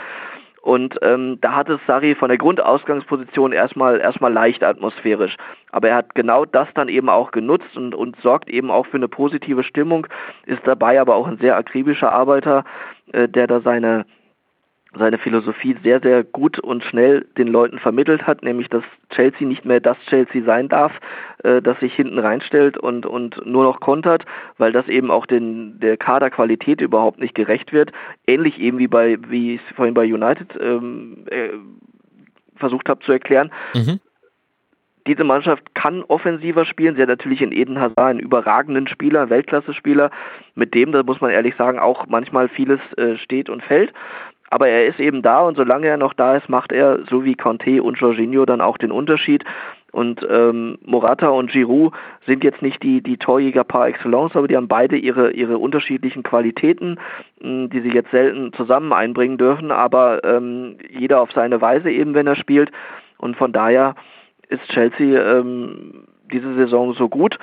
Speaker 2: Und ähm, da hat es Sarri von der Grundausgangsposition erstmal erstmal leicht atmosphärisch. Aber er hat genau das dann eben auch genutzt und, und sorgt eben auch für eine positive Stimmung, ist dabei aber auch ein sehr akribischer Arbeiter, äh, der da seine seine Philosophie sehr, sehr gut und schnell den Leuten vermittelt hat, nämlich dass Chelsea nicht mehr das Chelsea sein darf, äh, das sich hinten reinstellt und, und nur noch kontert, weil das eben auch den, der Kaderqualität überhaupt nicht gerecht wird. Ähnlich eben wie bei, wie ich es vorhin bei United ähm, äh, versucht habe zu erklären. Mhm. Diese Mannschaft kann offensiver spielen. Sie hat natürlich in Eden Hazard einen überragenden Spieler, Weltklasse-Spieler, mit dem, da muss man ehrlich sagen, auch manchmal vieles äh, steht und fällt. Aber er ist eben da und solange er noch da ist, macht er, so wie Conte und Jorginho, dann auch den Unterschied. Und ähm, Morata und Giroud sind jetzt nicht die, die Torjäger par excellence, aber die haben beide ihre, ihre unterschiedlichen Qualitäten, mh, hm, die sie jetzt selten zusammen einbringen dürfen, aber ähm, jeder auf seine Weise eben, wenn er spielt. Und von daher ist Chelsea ähm, diese Saison so gut.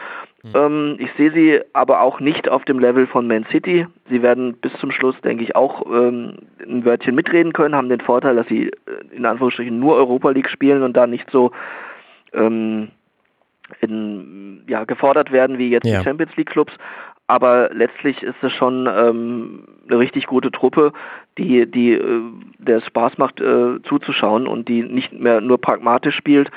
Speaker 2: Mhm. Ähm, ich sehe sie aber auch nicht auf dem Level von Man City. Sie werden bis zum Schluss, denke ich, auch ähm, ein Wörtchen mitreden können, haben den Vorteil, dass sie äh, in Anführungsstrichen nur Europa League spielen und da nicht so ähm, in, ja, gefordert werden wie jetzt ja. die Champions League Clubs. Aber letztlich ist es schon ähm, eine richtig gute Truppe, die, die äh, der Spaß macht äh, zuzuschauen und die nicht mehr nur pragmatisch spielt,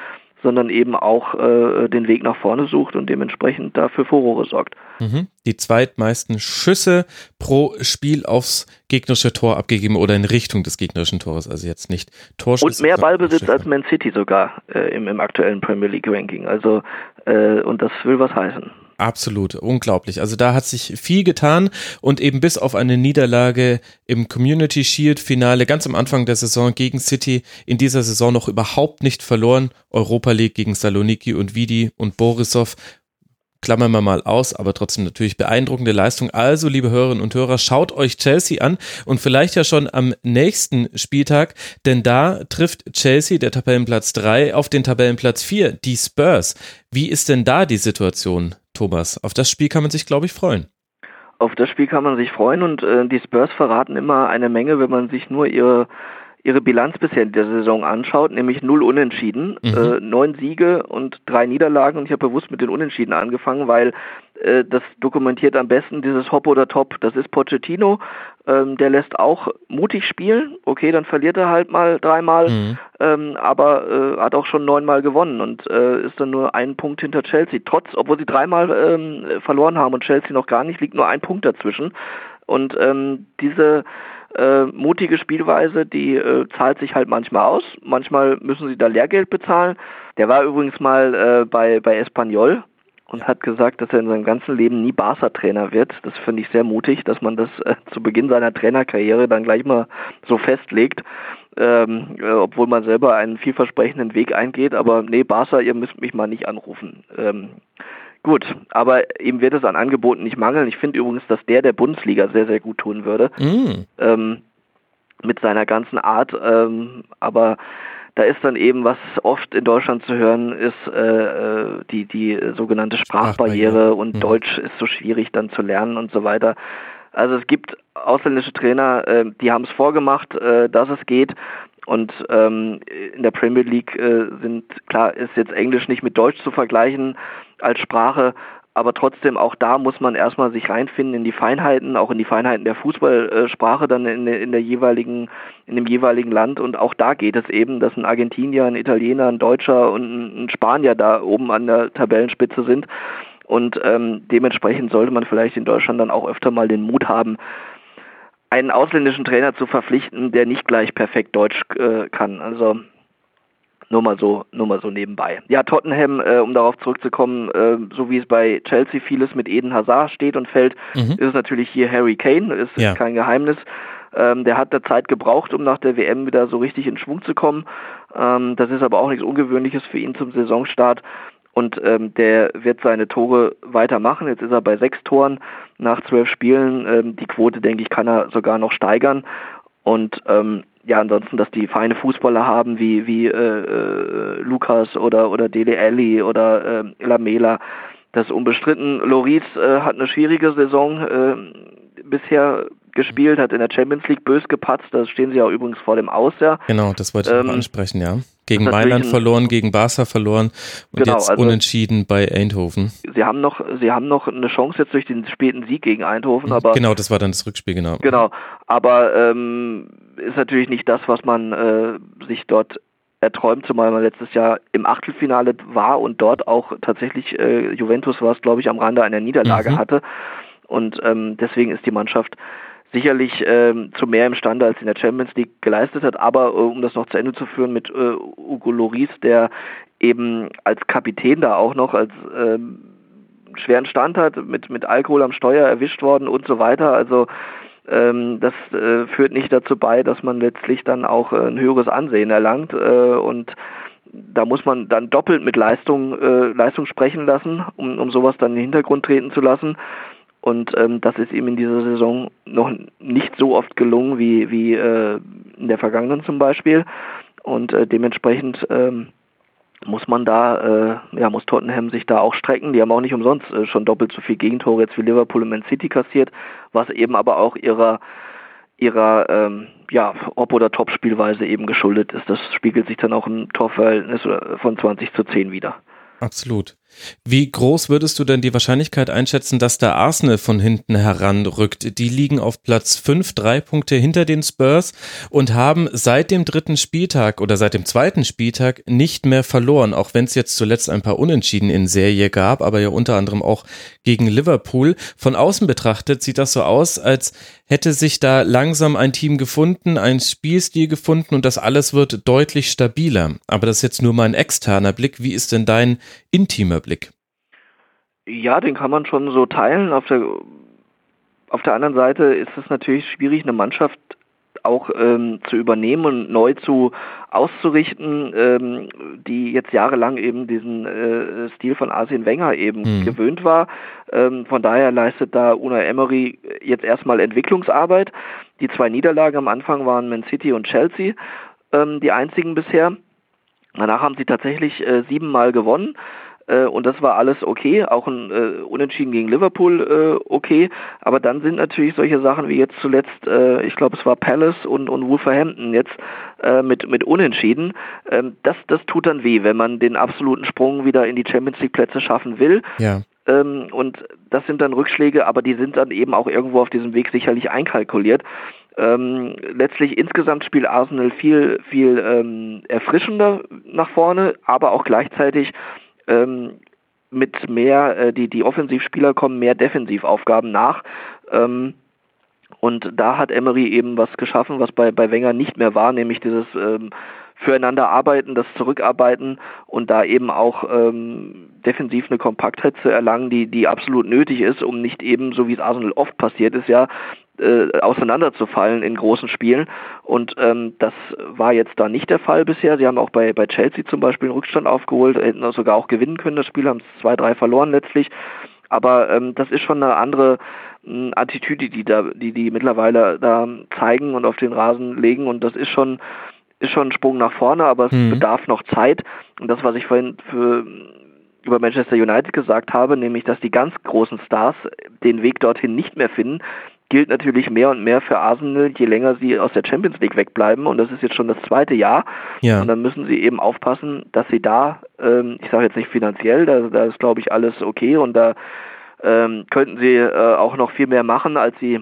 Speaker 2: sondern eben auch äh, den Weg nach vorne sucht und dementsprechend dafür Furore sorgt.
Speaker 1: Mhm. Die zweitmeisten Schüsse pro Spiel aufs gegnerische Tor abgegeben oder in Richtung des gegnerischen Tores, also jetzt nicht
Speaker 2: Torschüsse. Und mehr Ballbesitz als Man City sogar äh, im, im aktuellen Premier League Ranking. Also äh, und das will was heißen.
Speaker 1: Absolut, unglaublich. Also da hat sich viel getan und eben bis auf eine Niederlage im Community Shield Finale ganz am Anfang der Saison gegen City in dieser Saison noch überhaupt nicht verloren. Europa League gegen Saloniki und Vidi und Borisov klammern wir mal aus, aber trotzdem natürlich beeindruckende Leistung. Also, liebe Hörerinnen und Hörer, schaut euch Chelsea an und vielleicht ja schon am nächsten Spieltag, denn da trifft Chelsea, der Tabellenplatz 3, auf den Tabellenplatz 4, die Spurs. Wie ist denn da die Situation, Thomas? Auf das Spiel kann man sich, glaube ich, freuen.
Speaker 2: Auf das Spiel kann man sich freuen und äh, die Spurs verraten immer eine Menge, wenn man sich nur ihre ihre Bilanz bisher in der Saison anschaut, nämlich null Unentschieden, mhm. äh, neun Siege und drei Niederlagen. Und ich habe bewusst mit den Unentschieden angefangen, weil äh, das dokumentiert am besten dieses Hop oder Top. Das ist Pochettino, ähm, der lässt auch mutig spielen. Okay, dann verliert er halt mal dreimal, mhm. ähm, aber äh, hat auch schon neunmal gewonnen und äh, ist dann nur einen Punkt hinter Chelsea. Trotz, obwohl sie dreimal ähm, verloren haben und Chelsea noch gar nicht, liegt nur ein Punkt dazwischen. Und ähm, diese äh, mutige Spielweise, die äh, zahlt sich halt manchmal aus. Manchmal müssen sie da Lehrgeld bezahlen. Der war übrigens mal äh, bei, bei Espanyol und hat gesagt, dass er in seinem ganzen Leben nie Barca-Trainer wird. Das finde ich sehr mutig, dass man das äh, zu Beginn seiner Trainerkarriere dann gleich mal so festlegt, ähm, äh, obwohl man selber einen vielversprechenden Weg eingeht. Aber nee, Barca, ihr müsst mich mal nicht anrufen. Ähm, Gut, aber ihm wird es an Angeboten nicht mangeln. Ich finde übrigens, dass der der Bundesliga sehr, sehr gut tun würde. Mm. Ähm, mit seiner ganzen Art. Ähm, aber da ist dann eben, was oft in Deutschland zu hören ist, äh, äh die, die sogenannte Sprachbarriere, Sprachbarriere. und mhm. Deutsch ist so schwierig dann zu lernen und so weiter. Also es gibt ausländische Trainer, äh, die haben es vorgemacht, äh, dass es geht. Und ähm, in der Premier League äh, sind, klar, ist jetzt Englisch nicht mit Deutsch zu vergleichen als Sprache, aber trotzdem auch da muss man erstmal sich reinfinden in die Feinheiten, auch in die Feinheiten der Fußballsprache dann in, in der jeweiligen, in dem jeweiligen Land. Und auch da geht es eben, dass ein Argentinier, ein Italiener, ein Deutscher und ein Spanier da oben an der Tabellenspitze sind. Und ähm, dementsprechend sollte man vielleicht in Deutschland dann auch öfter mal den Mut haben, einen ausländischen Trainer zu verpflichten, der nicht gleich perfekt Deutsch äh, kann. Also nur mal so, nur mal so nebenbei. Ja, Tottenham, äh, um darauf zurückzukommen, äh, so wie es bei Chelsea vieles mit Eden Hazard steht und fällt, mhm. ist es natürlich hier Harry Kane, ist, ja. kein Geheimnis. Ähm, der hat da Zeit gebraucht, um nach der WM wieder so richtig in Schwung zu kommen. Ähm, das ist aber auch nichts Ungewöhnliches für ihn zum Saisonstart und ähm, der wird seine Tore weitermachen. Jetzt ist er bei sechs Toren nach zwölf Spielen. Ähm, die Quote, denke ich, kann er sogar noch steigern. Und ähm, ja, ansonsten, dass die feine Fußballer haben wie wie äh, äh, Lukas oder oder Dele Alli oder äh, Lamela, das ist unbestritten. Loris äh, hat eine schwierige Saison äh, bisher gespielt, hat in der Champions League bös gepatzt. Da stehen sie auch übrigens vor dem Aus, ja.
Speaker 1: Genau, das wollte ich ähm, ansprechen, ja. Gegen Mailand verloren, gegen Barca verloren und genau, jetzt also unentschieden bei Eindhoven.
Speaker 2: Sie haben noch, sie haben noch eine Chance jetzt durch den späten Sieg gegen Eindhoven, aber
Speaker 1: genau, das war dann das Rückspiel, genau.
Speaker 2: Genau, aber ähm, ist natürlich nicht das, was man äh, sich dort erträumt, zumal man letztes Jahr im Achtelfinale war und dort auch tatsächlich äh, Juventus war es, glaube ich, am Rande einer Niederlage mhm. hatte. Und ähm, deswegen ist die Mannschaft sicherlich ähm, zu mehr imstande als in der Champions League geleistet hat. Aber äh, um das noch zu Ende zu führen mit äh, Ugo Loris, der eben als Kapitän da auch noch als ähm, schweren Stand hat, mit, mit Alkohol am Steuer erwischt worden und so weiter. Also ähm, das äh, führt nicht dazu bei, dass man letztlich dann auch äh, ein höheres Ansehen erlangt äh, und da muss man dann doppelt mit Leistung, äh, Leistung sprechen lassen, um, um sowas dann in den Hintergrund treten zu lassen. Und ähm, das ist ihm in dieser Saison noch nicht so oft gelungen wie, wie äh, in der vergangenen zum Beispiel. Und äh, dementsprechend ähm, muss man da, äh, ja, muss Tottenham sich da auch strecken. Die haben auch nicht umsonst äh, schon doppelt so viel Gegentore jetzt wie Liverpool und Man City kassiert, was eben aber auch ihrer ihrer ähm, ja, Ob- oder Top-Spielweise eben geschuldet ist. Das spiegelt sich dann auch im Torverhältnis von 20 zu 10 wieder.
Speaker 1: Absolut. Wie groß würdest du denn die Wahrscheinlichkeit einschätzen, dass der Arsenal von hinten heranrückt? Die liegen auf Platz 5, drei Punkte hinter den Spurs und haben seit dem dritten Spieltag oder seit dem zweiten Spieltag nicht mehr verloren, auch wenn es jetzt zuletzt ein paar Unentschieden in Serie gab, aber ja unter anderem auch gegen Liverpool. Von außen betrachtet sieht das so aus, als hätte sich da langsam ein Team gefunden, ein Spielstil gefunden und das alles wird deutlich stabiler. Aber das ist jetzt nur mal ein externer Blick. Wie ist denn dein intimer Blick?
Speaker 2: Ja, den kann man schon so teilen. Auf der, auf der anderen Seite ist es natürlich schwierig, eine Mannschaft auch ähm, zu übernehmen und neu zu auszurichten, ähm, die jetzt jahrelang eben diesen äh, Stil von Arsene Wenger eben mhm. gewöhnt war. Ähm, von daher leistet da Una Emery jetzt erstmal Entwicklungsarbeit. Die zwei Niederlagen am Anfang waren Man City und Chelsea, ähm, die einzigen bisher. Danach haben sie tatsächlich äh, siebenmal gewonnen äh, und das war alles okay, auch ein äh, Unentschieden gegen Liverpool äh, okay, aber dann sind natürlich solche Sachen wie jetzt zuletzt, äh, ich glaube es war Palace und, und Wolverhampton jetzt äh, mit, mit Unentschieden, ähm, das, das tut dann weh, wenn man den absoluten Sprung wieder in die Champions League Plätze schaffen will.
Speaker 1: Ja.
Speaker 2: Ähm, und das sind dann Rückschläge, aber die sind dann eben auch irgendwo auf diesem Weg sicherlich einkalkuliert. Ähm, letztlich insgesamt spielt Arsenal viel, viel ähm, erfrischender nach vorne, aber auch gleichzeitig ähm, mit mehr, äh, die, die Offensivspieler kommen mehr Defensivaufgaben nach. Ähm, und da hat Emery eben was geschaffen, was bei, bei Wenger nicht mehr war, nämlich dieses ähm, füreinander arbeiten, das Zurückarbeiten und da eben auch ähm, defensiv eine Kompaktheit zu erlangen, die, die absolut nötig ist, um nicht eben, so wie es Arsenal oft passiert ist, ja, äh, auseinanderzufallen in großen Spielen. Und ähm, das war jetzt da nicht der Fall bisher. Sie haben auch bei, bei Chelsea zum Beispiel einen Rückstand aufgeholt, hätten sogar auch gewinnen können. Das Spiel haben es 2-3 verloren letztlich. Aber ähm, das ist schon eine andere äh, Attitüde, die da, die die mittlerweile da zeigen und auf den Rasen legen. Und das ist schon ist schon ein Sprung nach vorne, aber es mhm. bedarf noch Zeit. Und das, was ich vorhin für über Manchester United gesagt habe, nämlich dass die ganz großen Stars den Weg dorthin nicht mehr finden, gilt natürlich mehr und mehr für Arsenal, je länger sie aus der Champions League wegbleiben. Und das ist jetzt schon das zweite Jahr. Ja. Und dann müssen sie eben aufpassen, dass sie da, ähm, ich sage jetzt nicht finanziell, da, da ist glaube ich alles okay und da ähm, könnten sie äh, auch noch viel mehr machen, als sie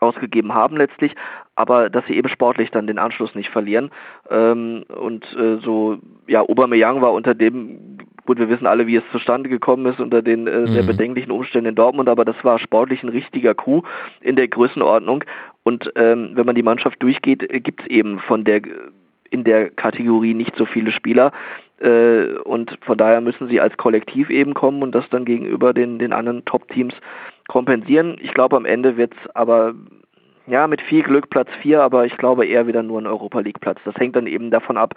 Speaker 2: ausgegeben haben letztlich, aber dass sie eben sportlich dann den Anschluss nicht verlieren. Ähm, und äh, so, ja, Aubameyang war unter dem, gut, wir wissen alle, wie es zustande gekommen ist, unter den äh, sehr mhm. bedenklichen Umständen in Dortmund, aber das war sportlich ein richtiger Coup in der Größenordnung. Und ähm, wenn man die Mannschaft durchgeht, äh, gibt es eben von der in der Kategorie nicht so viele Spieler. Äh, und von daher müssen sie als Kollektiv eben kommen und das dann gegenüber den, den anderen Top-Teams kompensieren. Ich glaube, am Ende wird es aber ja, mit viel Glück Platz 4, aber ich glaube eher wieder nur ein Europa League Platz. Das hängt dann eben davon ab,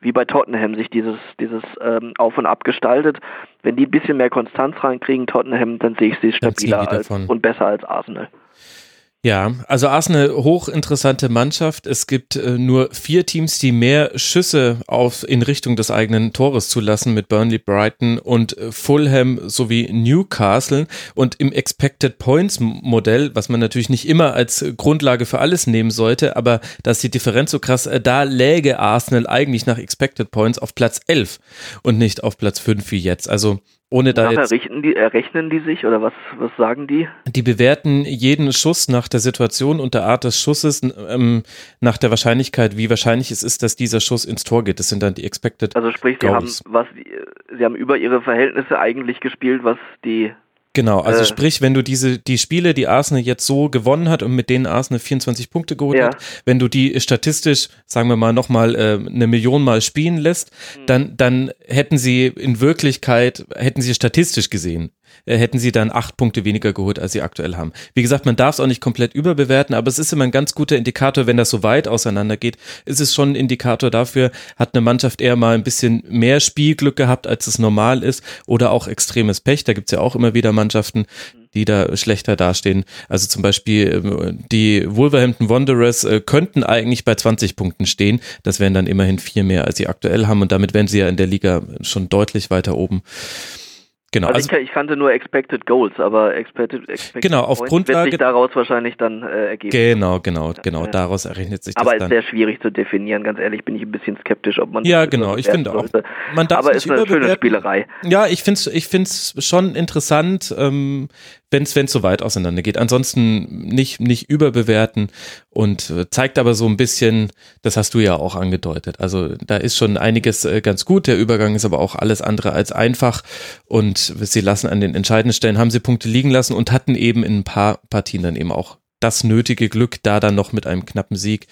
Speaker 2: wie bei Tottenham sich dieses, dieses ähm, Auf und Ab gestaltet. Wenn die ein bisschen mehr Konstanz reinkriegen, Tottenham, dann sehe ich sie stabiler als, und besser als Arsenal.
Speaker 1: Ja, also Arsenal hochinteressante Mannschaft. Es gibt äh, nur vier Teams, die mehr Schüsse auf in Richtung des eigenen Tores zulassen mit Burnley, Brighton und äh, Fulham sowie Newcastle. Und im Expected Points Modell, was man natürlich nicht immer als Grundlage für alles nehmen sollte, aber dass die Differenz so krass, äh, da läge Arsenal eigentlich nach Expected Points auf Platz 11 und nicht auf Platz 5 wie jetzt. Also ohne da jetzt,
Speaker 2: errechnen die, errechnen die sich oder was, was sagen die?
Speaker 1: Die bewerten jeden Schuss nach der Situation und der Art des Schusses, ähm, nach der Wahrscheinlichkeit, wie wahrscheinlich es ist, dass dieser Schuss ins Tor geht. Das sind dann die Expected.
Speaker 2: Also sprich, sie haben, was, sie haben über ihre Verhältnisse eigentlich gespielt, was die
Speaker 1: Genau, also äh, sprich, wenn du diese die Spiele, die Arsenal jetzt so gewonnen hat und mit denen Arsenal 24 Punkte geholt ja. hat, wenn du die statistisch, sagen wir mal, nochmal äh, eine Million Mal spielen lässt, mhm. dann, dann hätten sie in Wirklichkeit, hätten sie statistisch gesehen, äh, hätten sie dann acht Punkte weniger geholt, als sie aktuell haben. Wie gesagt, man darf es auch nicht komplett überbewerten, aber es ist immer ein ganz guter Indikator, wenn das so weit auseinander geht, ist es schon ein Indikator dafür, hat eine Mannschaft eher mal ein bisschen mehr Spielglück gehabt, als es normal ist, oder auch extremes Pech. Da gibt's ja auch immer wieder Mannschaften, die da schlechter dastehen. Also zum Beispiel ähm, die Wolverhampton Wanderers äh, könnten eigentlich bei 20 Punkten stehen. Das wären dann immerhin vier mehr, als sie aktuell haben und damit wären sie ja in der Liga schon deutlich weiter oben.
Speaker 2: Genau. Also, also ich, ich, kannte nur Expected Goals, aber Expected, expected
Speaker 1: genau auf Grundlage
Speaker 2: wird sich daraus wahrscheinlich dann äh, ergeben.
Speaker 1: Genau, genau, genau. Daraus errechnet sich
Speaker 2: aber
Speaker 1: das
Speaker 2: dann. Aber ist sehr schwierig zu definieren. Ganz ehrlich, bin ich ein bisschen skeptisch, ob man.
Speaker 1: Ja, genau. Ich finde auch.
Speaker 2: Man darf aber es ist eine schöne Spielerei.
Speaker 1: Ja, ich finde es, ich finde schon interessant. Ähm, wenn es so weit auseinandergeht. Ansonsten nicht, nicht überbewerten und äh, zeigt aber so ein bisschen, das hast du ja auch angedeutet. Also da ist schon einiges äh, ganz gut. Der Übergang ist aber auch alles andere als einfach und sie lassen an den entscheidenden Stellen, haben sie Punkte liegen lassen und hatten eben in ein paar Partien dann eben auch das nötige Glück, da dann noch mit einem knappen Sieg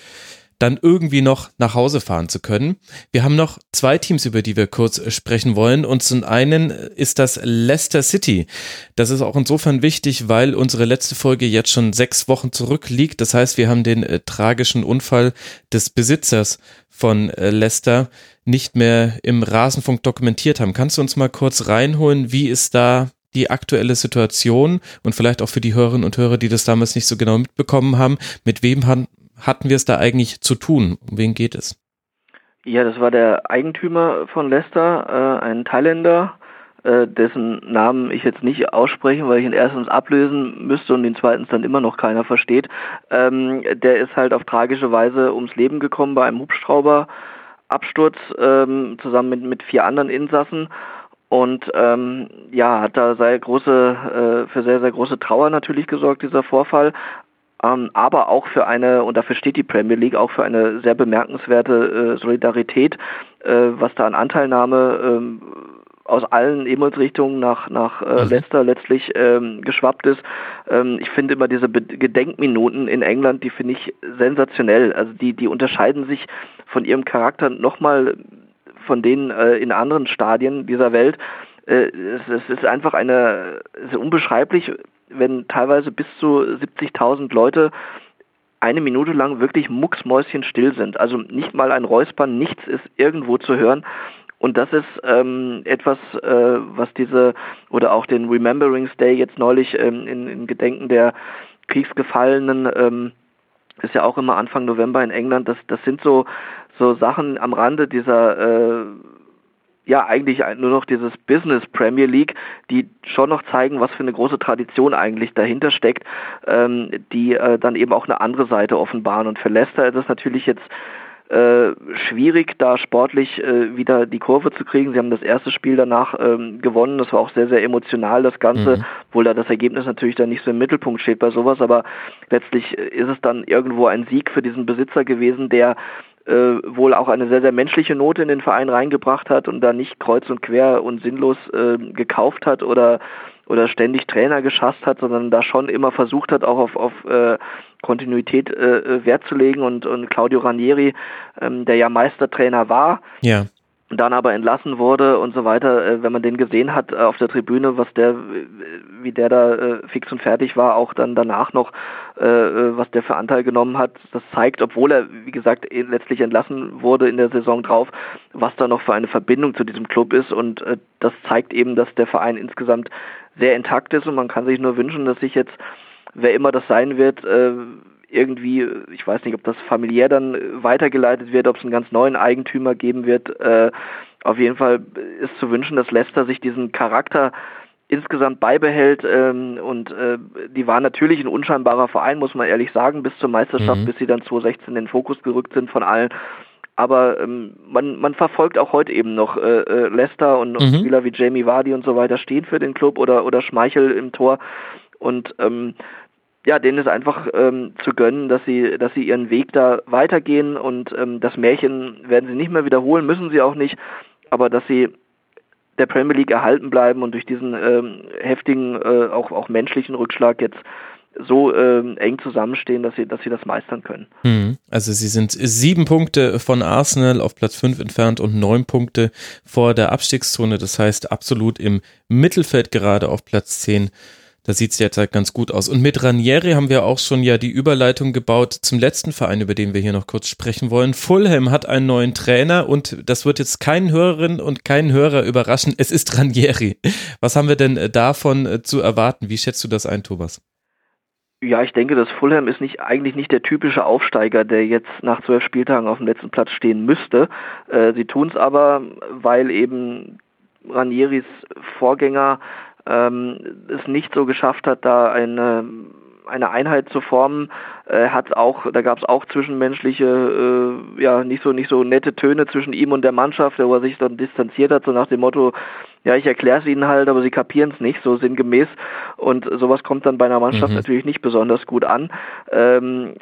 Speaker 1: dann irgendwie noch nach Hause fahren zu können. Wir haben noch zwei Teams, über die wir kurz sprechen wollen. Und zum einen ist das Leicester City. Das ist auch insofern wichtig, weil unsere letzte Folge jetzt schon sechs Wochen zurückliegt. Das heißt, wir haben den äh, tragischen Unfall des Besitzers von äh, Leicester nicht mehr im Rasenfunk dokumentiert haben. Kannst du uns mal kurz reinholen, wie ist da die aktuelle Situation und vielleicht auch für die Hörerinnen und Hörer, die das damals nicht so genau mitbekommen haben, mit wem hatten wir es da eigentlich zu tun? Um wen geht es?
Speaker 2: Ja, das war der Eigentümer von Leicester, äh, ein Thailänder, äh, dessen Namen ich jetzt nicht aussprechen, weil ich ihn erstens ablösen müsste und den zweitens dann immer noch keiner versteht. Ähm, der ist halt auf tragische Weise ums Leben gekommen bei einem Hubschrauberabsturz ähm, zusammen mit, mit vier anderen Insassen und ähm, ja, hat da sehr große, äh, für sehr, sehr große Trauer natürlich gesorgt, dieser Vorfall ähm, aber auch für eine, und dafür steht die Premier League, auch für eine sehr bemerkenswerte äh, Solidarität, äh, was da an Anteilnahme ähm, aus allen Himmelsrichtungen nach, nach äh, mhm. Leicester letztlich ähm, geschwappt ist. Ähm, ich finde immer diese Be Gedenkminuten in England, die finde ich sensationell. Also die, die unterscheiden sich von ihrem Charakter nochmal von denen äh, in anderen Stadien dieser Welt. Äh, es, es, ist einfach eine, es ist unbeschreiblich, wenn teilweise bis zu 70.000 Leute eine Minute lang wirklich mucksmäuschen still sind. Also nicht mal ein Räuspern, nichts ist irgendwo zu hören. Und das ist ähm, etwas, äh, was diese, oder auch den Rememberings Day jetzt neulich ähm, in, in, Gedenken der Kriegsgefallenen, ähm, ist ja auch immer Anfang November in England, das, das sind so, so Sachen am Rande dieser äh, ja eigentlich nur noch dieses Business Premier League, die schon noch zeigen, was für eine große Tradition eigentlich dahinter steckt, ähm, die äh, dann eben auch eine andere Seite offenbaren. Und für Leicester ist es natürlich jetzt äh, schwierig, da sportlich äh, wieder die Kurve zu kriegen. Sie haben das erste Spiel danach ähm, gewonnen. Das war auch sehr, sehr emotional, das Ganze, mhm. obwohl da das Ergebnis natürlich dann nicht so im Mittelpunkt steht bei sowas. Aber letztlich ist es dann irgendwo ein Sieg für diesen Besitzer gewesen, der äh, wohl auch eine sehr, sehr menschliche Note in den Verein reingebracht hat und da nicht kreuz und quer und sinnlos äh, gekauft hat oder oder ständig Trainer geschasst hat, sondern da schon immer versucht hat, auch auf, auf äh, Kontinuität äh, Wert zu legen. Und, und Claudio Ranieri, ähm, der ja Meistertrainer war,
Speaker 1: ja
Speaker 2: dann aber entlassen wurde und so weiter, äh, wenn man den gesehen hat äh, auf der Tribüne, was der, wie der da äh, fix und fertig war, auch dann danach noch, was der für Anteil genommen hat, das zeigt, obwohl er, wie gesagt, letztlich entlassen wurde in der Saison drauf, was da noch für eine Verbindung zu diesem Club ist. Und das zeigt eben, dass der Verein insgesamt sehr intakt ist. Und man kann sich nur wünschen, dass sich jetzt, wer immer das sein wird, irgendwie, ich weiß nicht, ob das familiär dann weitergeleitet wird, ob es einen ganz neuen Eigentümer geben wird. Äh, auf jeden Fall ist zu wünschen, dass Leicester sich diesen Charakter insgesamt beibehält ähm, und äh, die war natürlich ein unscheinbarer Verein, muss man ehrlich sagen, bis zur Meisterschaft, mhm. bis sie dann 2016 in den Fokus gerückt sind von allen. Aber ähm, man, man verfolgt auch heute eben noch äh, äh, Leicester und, und mhm. Spieler wie Jamie Vardy und so weiter stehen für den Club oder, oder Schmeichel im Tor. Und ähm, ja, denen ist einfach ähm, zu gönnen, dass sie, dass sie ihren Weg da weitergehen und ähm, das Märchen werden sie nicht mehr wiederholen, müssen sie auch nicht, aber dass sie der Premier League erhalten bleiben und durch diesen ähm, heftigen, äh, auch, auch menschlichen Rückschlag jetzt so ähm, eng zusammenstehen, dass sie, dass sie das meistern können.
Speaker 1: Mhm. Also sie sind sieben Punkte von Arsenal auf Platz fünf entfernt und neun Punkte vor der Abstiegszone. Das heißt absolut im Mittelfeld gerade auf Platz zehn da sieht es jetzt halt ganz gut aus. Und mit Ranieri haben wir auch schon ja die Überleitung gebaut zum letzten Verein, über den wir hier noch kurz sprechen wollen. Fulham hat einen neuen Trainer und das wird jetzt keinen Hörerin und keinen Hörer überraschen. Es ist Ranieri. Was haben wir denn äh, davon äh, zu erwarten? Wie schätzt du das ein, Thomas?
Speaker 2: Ja, ich denke, dass Fulham ist nicht eigentlich nicht der typische Aufsteiger, der jetzt nach zwölf Spieltagen auf dem letzten Platz stehen müsste. Äh, sie tun es aber, weil eben Ranieris Vorgänger ähm, es nicht so geschafft hat, da eine eine Einheit zu formen, äh, hat auch, da gab es auch zwischenmenschliche, äh, ja, nicht so nicht so nette Töne zwischen ihm und der Mannschaft, wo er sich dann distanziert hat, so nach dem Motto, ja, ich erkläre es ihnen halt, aber sie kapieren es nicht, so sinngemäß. Und sowas kommt dann bei einer Mannschaft mhm. natürlich nicht besonders gut an. Ähm,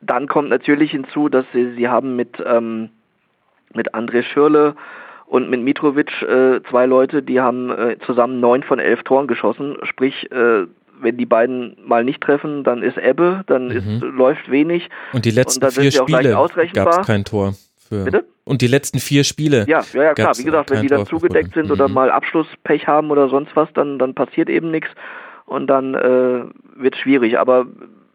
Speaker 2: dann kommt natürlich hinzu, dass sie, sie haben mit, ähm, mit André Schürle und mit Mitrovic äh, zwei Leute, die haben äh, zusammen neun von elf Toren geschossen, sprich äh, wenn die beiden mal nicht treffen, dann ist Ebbe, dann ist, mhm. läuft wenig.
Speaker 1: Und die letzten und vier Spiele gab es kein Tor. Für Bitte? Und die letzten vier Spiele.
Speaker 2: Ja, ja, ja klar. Wie gesagt, wenn die dann zugedeckt sind mhm. oder mal Abschlusspech haben oder sonst was, dann, dann passiert eben nichts und dann äh, wird schwierig. Aber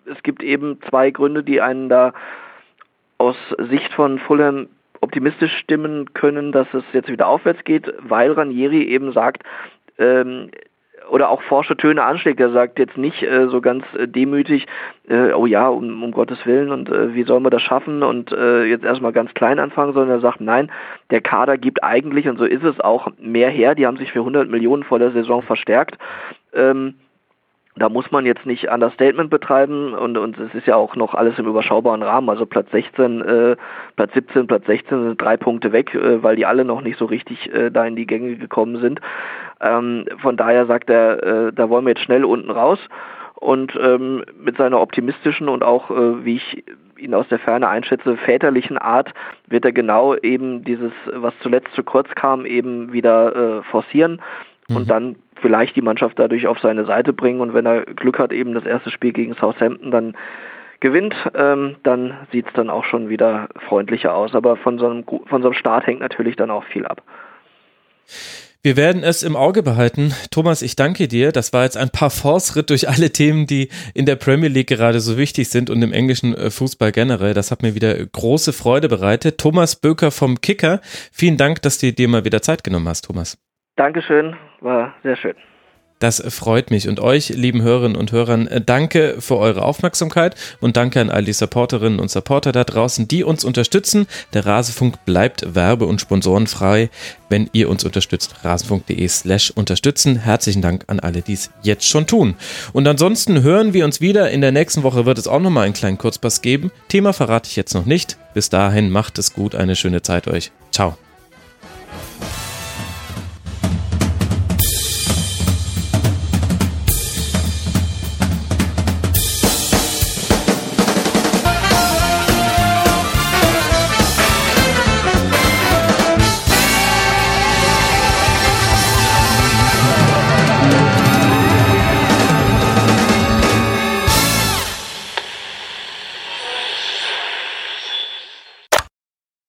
Speaker 2: es gibt eben zwei Gründe, die einen da aus Sicht von Fulham optimistisch stimmen können, dass es jetzt wieder aufwärts geht, weil Ranieri eben sagt, ähm, oder auch forsche Töne anschlägt. Er sagt jetzt nicht äh, so ganz äh, demütig, äh, oh ja, um, um, Gottes Willen und äh, wie sollen wir das schaffen und äh, jetzt erstmal ganz klein anfangen, sondern er sagt, nein, der Kader gibt eigentlich, und so ist es auch, mehr her. Die haben sich für 100 Millionen vor der Saison verstärkt. Ähm, da muss man jetzt nicht Understatement betreiben und, und es ist ja auch noch alles im überschaubaren Rahmen. Also Platz 16, äh, Platz 17, Platz 16 sind drei Punkte weg, äh, weil die alle noch nicht so richtig äh, da in die Gänge gekommen sind. Ähm, von daher sagt er, äh, da wollen wir jetzt schnell unten raus. Und ähm, mit seiner optimistischen und auch, äh, wie ich ihn aus der Ferne einschätze, väterlichen Art wird er genau eben dieses, was zuletzt zu kurz kam, eben wieder äh, forcieren mhm. und dann vielleicht die Mannschaft dadurch auf seine Seite bringen und wenn er Glück hat, eben das erste Spiel gegen Southampton dann gewinnt, ähm, dann sieht es dann auch schon wieder freundlicher aus. Aber von so, einem, von so einem Start hängt natürlich dann auch viel ab.
Speaker 1: Wir werden es im Auge behalten. Thomas, ich danke dir. Das war jetzt ein paar Force-Ritt durch alle Themen, die in der Premier League gerade so wichtig sind und im englischen äh, Fußball generell. Das hat mir wieder große Freude bereitet. Thomas Böker vom Kicker. Vielen Dank, dass du dir mal wieder Zeit genommen hast, Thomas.
Speaker 2: Dankeschön, war sehr schön.
Speaker 1: Das freut mich. Und euch, lieben Hörerinnen und Hörern, äh, danke für eure Aufmerksamkeit und danke an all die Supporterinnen und Supporter da draußen, die uns unterstützen. Der Rasenfunk bleibt werbe- und sponsorenfrei, wenn ihr uns unterstützt. rasenfunk.de slash unterstützen. Herzlichen Dank an alle, die es jetzt schon tun. Und ansonsten hören wir uns wieder. In der nächsten Woche wird es auch nochmal einen kleinen Kurzpass geben. Thema verrate ich jetzt noch nicht. Bis dahin macht es gut. Eine schöne Zeit euch. Ciao.